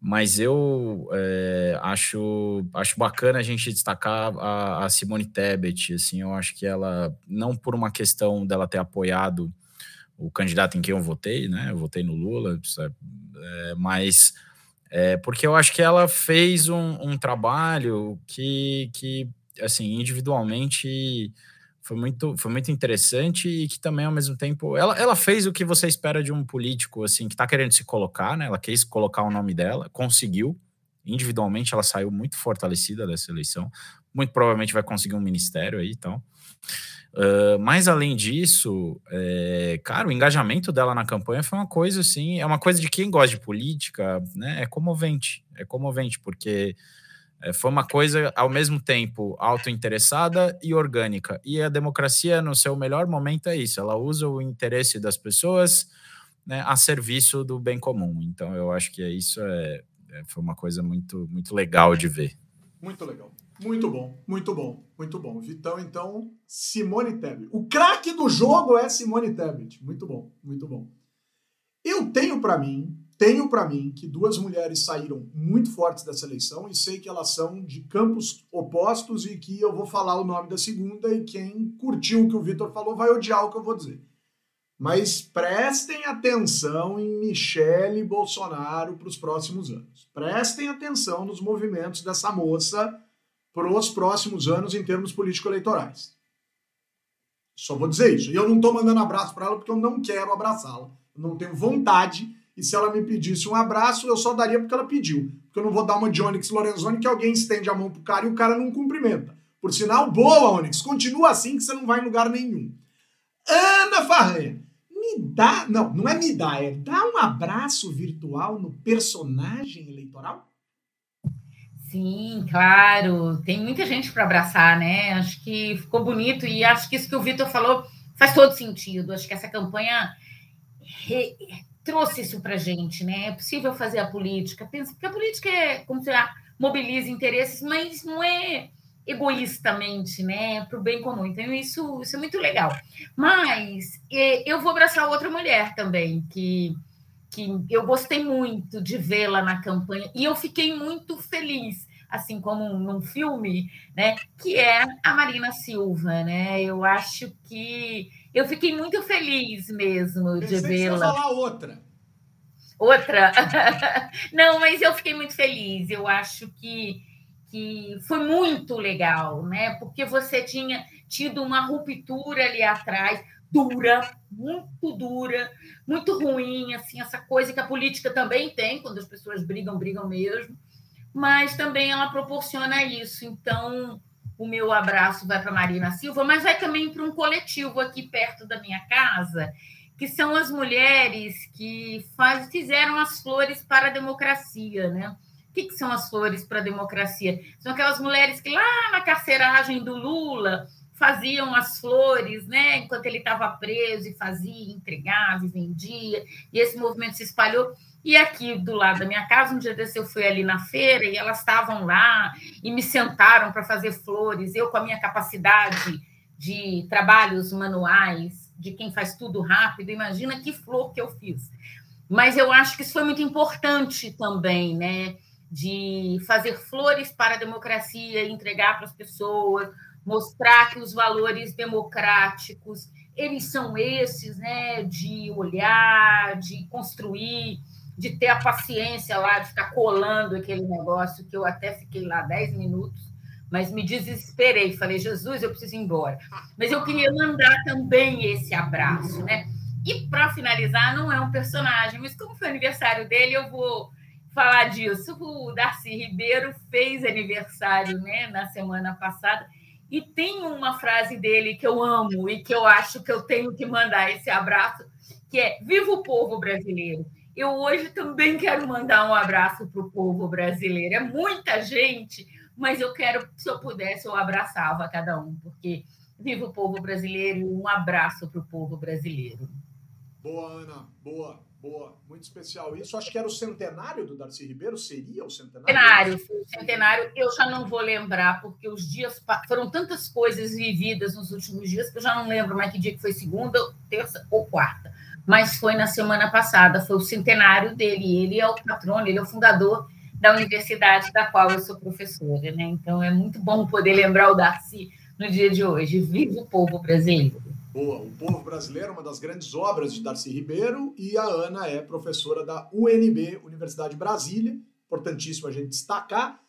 mas eu é, acho, acho bacana a gente destacar a, a, Simone Tebet, assim, eu acho que ela, não por uma questão dela ter apoiado o candidato em quem eu votei, né, eu votei no Lula, mas é, porque eu acho que ela fez um, um trabalho que, que, assim, individualmente foi muito, foi muito interessante e que também, ao mesmo tempo, ela, ela fez o que você espera de um político, assim, que está querendo se colocar, né? Ela quis colocar o nome dela, conseguiu. Individualmente, ela saiu muito fortalecida dessa eleição. Muito provavelmente vai conseguir um ministério aí e então. tal. Uh, mas além disso, é, cara, o engajamento dela na campanha foi uma coisa assim, é uma coisa de quem gosta de política, né? É comovente, é comovente, porque é, foi uma coisa, ao mesmo tempo, autointeressada e orgânica. E a democracia, no seu melhor momento, é isso: ela usa o interesse das pessoas né, a serviço do bem comum. Então, eu acho que isso é, é, foi uma coisa muito, muito legal de ver. Muito legal. Muito bom, muito bom, muito bom. Vitão, então, Simone Tebet. O craque do jogo é Simone Tebet. Muito bom, muito bom. Eu tenho para mim tenho para mim que duas mulheres saíram muito fortes dessa eleição e sei que elas são de campos opostos e que eu vou falar o nome da segunda e quem curtiu o que o Vitor falou vai odiar o que eu vou dizer. Mas prestem atenção em Michele Bolsonaro para os próximos anos. Prestem atenção nos movimentos dessa moça para os próximos anos em termos político-eleitorais. Só vou dizer isso. E eu não estou mandando abraço para ela porque eu não quero abraçá-la. Eu não tenho vontade E se ela me pedisse um abraço, eu só daria porque ela pediu. Porque eu não vou dar uma de Onyx Lorenzoni que alguém estende a mão pro cara e o cara não cumprimenta. Por sinal, boa, Onyx. Continua assim que você não vai em lugar nenhum. Ana Farranha, me dá. Não, não é me dá, é dá um abraço virtual no personagem eleitoral? Sim, claro. Tem muita gente para abraçar, né? Acho que ficou bonito e acho que isso que o Vitor falou faz todo sentido. Acho que essa campanha re... trouxe isso para gente, né? É possível fazer a política. Pensa, porque a política é como se mobiliza interesses, mas não é egoístamente, né? Para o bem comum. Então, isso, isso é muito legal. Mas eu vou abraçar outra mulher também, que que eu gostei muito de vê-la na campanha e eu fiquei muito feliz, assim como num filme, né, que é a Marina Silva, né? Eu acho que eu fiquei muito feliz mesmo de vê-la. falar outra. Outra? Não, mas eu fiquei muito feliz. Eu acho que que foi muito legal, né? Porque você tinha tido uma ruptura ali atrás, dura, muito dura, muito ruim, assim, essa coisa que a política também tem, quando as pessoas brigam, brigam mesmo, mas também ela proporciona isso. Então, o meu abraço vai para Marina Silva, mas vai também para um coletivo aqui perto da minha casa, que são as mulheres que faz, fizeram as flores para a democracia, né? O que, que são as flores para a democracia? São aquelas mulheres que lá na carceragem do Lula faziam as flores, né, enquanto ele estava preso e fazia, entregava e vendia, e esse movimento se espalhou. E aqui do lado da minha casa, um dia desse eu fui ali na feira e elas estavam lá e me sentaram para fazer flores. Eu, com a minha capacidade de trabalhos manuais, de quem faz tudo rápido, imagina que flor que eu fiz. Mas eu acho que isso foi muito importante também, né? De fazer flores para a democracia, entregar para as pessoas, mostrar que os valores democráticos eles são esses, né, de olhar, de construir, de ter a paciência lá de ficar colando aquele negócio que eu até fiquei lá dez minutos, mas me desesperei, falei Jesus, eu preciso ir embora. Mas eu queria mandar também esse abraço, né? E para finalizar, não é um personagem, mas como foi aniversário dele, eu vou falar disso. O Darcy Ribeiro fez aniversário, né, na semana passada. E tem uma frase dele que eu amo e que eu acho que eu tenho que mandar esse abraço, que é Viva o povo brasileiro. Eu hoje também quero mandar um abraço para o povo brasileiro. É muita gente, mas eu quero, se eu pudesse, eu abraçava cada um, porque viva o povo brasileiro e um abraço para o povo brasileiro. Boa, Ana, boa. Boa, muito especial. Isso acho que era o centenário do Darcy Ribeiro, seria o centenário? Centenário, centenário. Eu já não vou lembrar, porque os dias foram tantas coisas vividas nos últimos dias que eu já não lembro mais que dia que foi segunda, terça ou quarta. Mas foi na semana passada, foi o centenário dele. Ele é o patrono, ele é o fundador da universidade da qual eu sou professora, né? Então é muito bom poder lembrar o Darcy no dia de hoje. Viva o povo brasileiro! Boa. O Povo Brasileiro é uma das grandes obras de Darcy Ribeiro e a Ana é professora da UNB, Universidade de Brasília. Importantíssimo a gente destacar.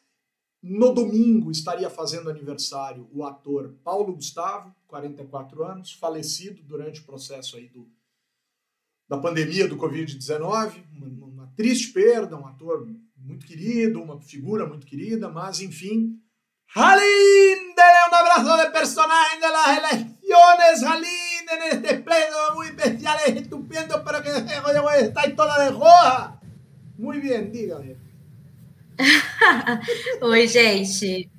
No domingo estaria fazendo aniversário o ator Paulo Gustavo, 44 anos, falecido durante o processo aí do, da pandemia do Covid-19. Uma, uma triste perda, um ator muito querido, uma figura muito querida, mas enfim. Halinde, um abraço de personagem das eleições, Halinde en este pleno muy especial, es estupendo, pero que está toda de roja. Muy bien, dígame. Oi, gente.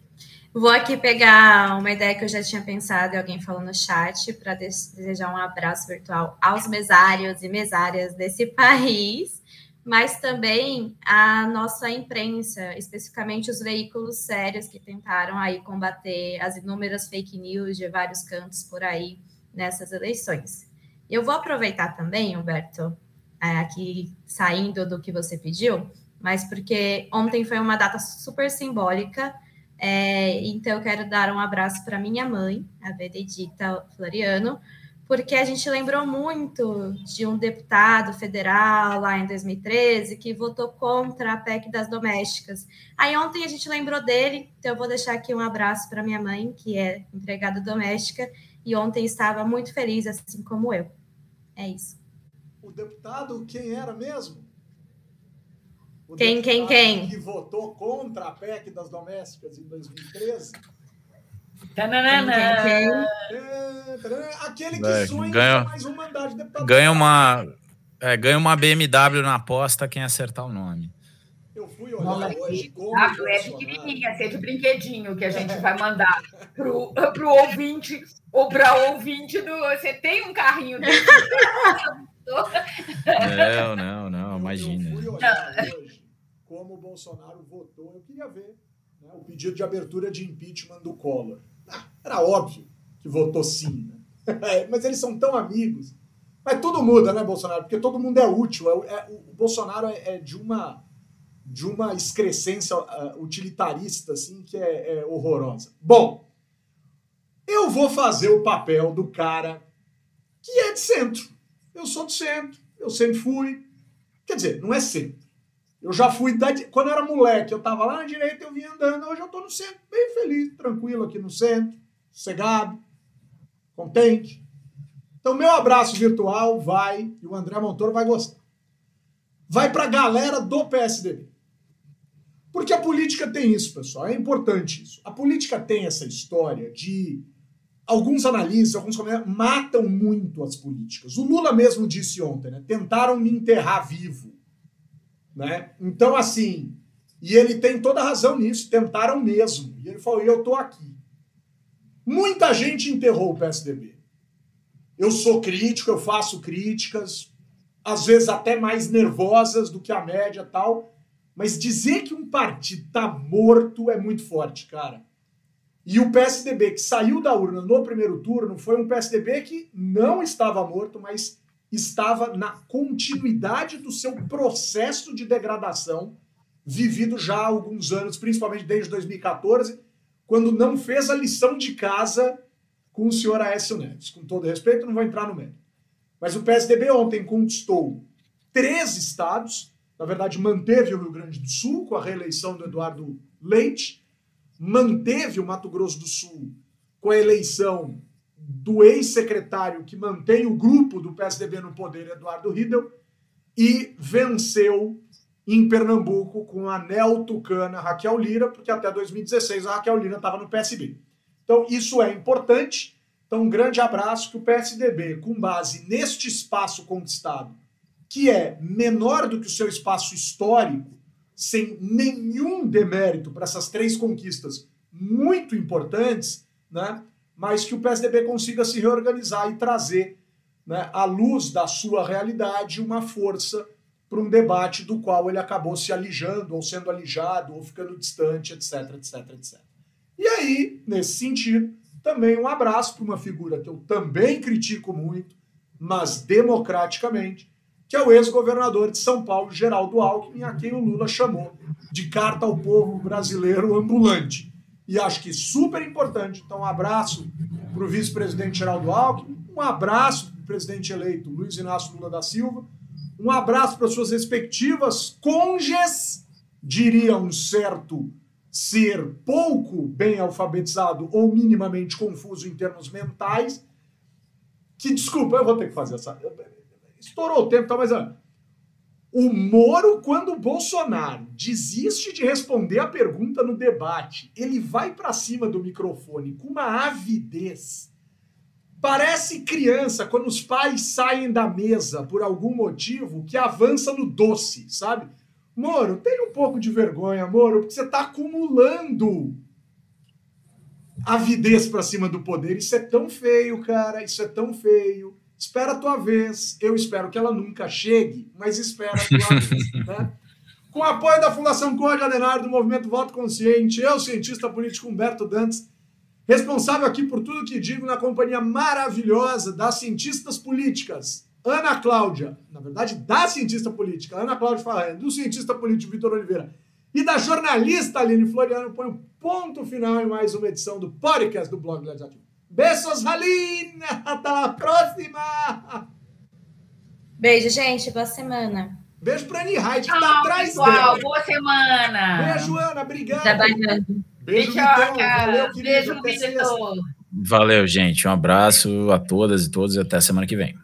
Vou aqui pegar uma ideia que eu já tinha pensado e alguém falou no chat para desejar um abraço virtual aos mesários e mesárias desse país, mas também a nossa imprensa, especificamente os veículos sérios que tentaram aí combater as inúmeras fake news de vários cantos por aí nessas eleições. Eu vou aproveitar também, Humberto, é, aqui saindo do que você pediu, mas porque ontem foi uma data super simbólica, é, então eu quero dar um abraço para minha mãe, a Benedita Floriano, porque a gente lembrou muito de um deputado federal lá em 2013 que votou contra a PEC das domésticas. Aí ontem a gente lembrou dele, então eu vou deixar aqui um abraço para minha mãe, que é empregada doméstica, e ontem estava muito feliz, assim como eu. É isso. O deputado, quem era mesmo? O Quem, quem, quem? Que votou contra a PEC das domésticas em 2013. Tananana. É, aquele que É, sonha ganha- mais um mandato de deputado. Ganha uma, é, ganha uma BMW na aposta quem acertar o nome. Eu fui olhar Nossa, hoje como Ah, é Bolsonaro- pequenininha, é de brinquedinho que a gente vai mandar pro, pro ouvinte ou para ouvinte do. Você tem um carrinho desse? Não, não, não, Eu- Eu imagina. fui olhar hoje como o Bolsonaro votou. Eu queria ver né, o pedido de abertura de impeachment do Collor. Era óbvio que votou sim. Né? Mas eles são tão amigos. Mas tudo muda, né, Bolsonaro? Porque todo mundo é útil. É- é- o Bolsonaro é, é de uma de uma excrescência ah, utilitarista assim que é, é horrorosa. Bom, eu vou fazer o papel do cara que é de centro. Eu sou de centro, eu sempre fui. Quer dizer, não é sempre. Eu já fui da, quando eu era moleque, eu tava lá na direita, eu vinha andando, hoje eu tô no centro, bem feliz, tranquilo aqui no centro, sossegado, contente. Então, meu abraço virtual vai, e o André Montoro vai gostar. Vai pra galera do PSDB. Porque a política tem isso, pessoal, é importante isso. A política tem essa história de alguns analistas, alguns comentários, matam muito as políticas. O Lula mesmo disse ontem, né? Tentaram me enterrar vivo. Né? Então, assim, e ele tem toda a razão nisso, tentaram mesmo. E ele falou, e eu tô aqui. Muita gente enterrou o PSDB. Eu sou crítico, eu faço críticas, às vezes até mais nervosas do que a média tal, mas dizer que um partido tá morto é muito forte, cara. E o PSDB que saiu da urna no primeiro turno foi um PSDB que não estava morto, mas estava na continuidade do seu processo de degradação, vivido já há alguns anos, principalmente desde 2014, quando não fez a lição de casa com o senhor Aécio Neves. Com todo respeito, não vou entrar no mérito. Mas o PSDB ontem conquistou três estados, na verdade, manteve o Rio Grande do Sul com a reeleição do Eduardo Leite, manteve o Mato Grosso do Sul com a eleição do ex-secretário que mantém o grupo do PSDB no poder, Eduardo Riedel, e venceu em Pernambuco com a neo-tucana Raquel Lira, porque até 2016 a Raquel Lira estava no PSB. Então, isso é importante. Então, um grande abraço que o PSDB, com base neste espaço conquistado, que é menor do que o seu espaço histórico, sem nenhum demérito para essas três conquistas muito importantes, né? mas que o PSDB consiga se reorganizar e trazer né, à luz da sua realidade uma força para um debate do qual ele acabou se alijando, ou sendo alijado, ou ficando distante, etc, etc, etc. E aí, nesse sentido, também um abraço para uma figura que eu também critico muito, mas democraticamente, que é o ex-governador de São Paulo, Geraldo Alckmin, a quem o Lula chamou de carta ao povo brasileiro ambulante. E acho que super importante. Então, um abraço para o vice-presidente Geraldo Alckmin, um abraço para o presidente eleito Luiz Inácio Lula da Silva, um abraço para suas respectivas cônjuges, diria um certo ser pouco bem alfabetizado ou minimamente confuso em termos mentais, que, desculpa, eu vou ter que fazer essa... Estourou o tempo, tá, mas... o Moro, quando o Bolsonaro desiste de responder a pergunta no debate, ele vai para cima do microfone com uma avidez. Parece criança quando os pais saem da mesa por algum motivo que avança no doce, sabe? Moro, tenha um pouco de vergonha, Moro, porque você tá acumulando avidez para cima do poder. Isso é tão feio, cara. Isso é tão feio. Espera a tua vez. Eu espero que ela nunca chegue, mas espera a tua vez. Né? Com o apoio da Fundação Conde Adenauer, do Movimento Voto Consciente, eu, cientista político Humberto Dantas, responsável aqui por tudo que digo na companhia maravilhosa das cientistas políticas, Ana Cláudia, na verdade, da cientista política, Ana Cláudia Farrand, do cientista político Vitor Oliveira e da jornalista Aline Floriano, põe um ponto final em mais uma edição do podcast do Blog Legislativo. Beijos, Aline! Até a próxima! Beijo, gente. Boa semana. Beijo pra Annie Hyde, que tá atrás pessoal. dela. Boa semana. Beijo, Ana. Obrigado. Trabalhando. Beijo, Vitão. Beijoca. Valeu, querido. Beijo. Vitor. Valeu, gente. Um abraço a todas e todos e até semana que vem.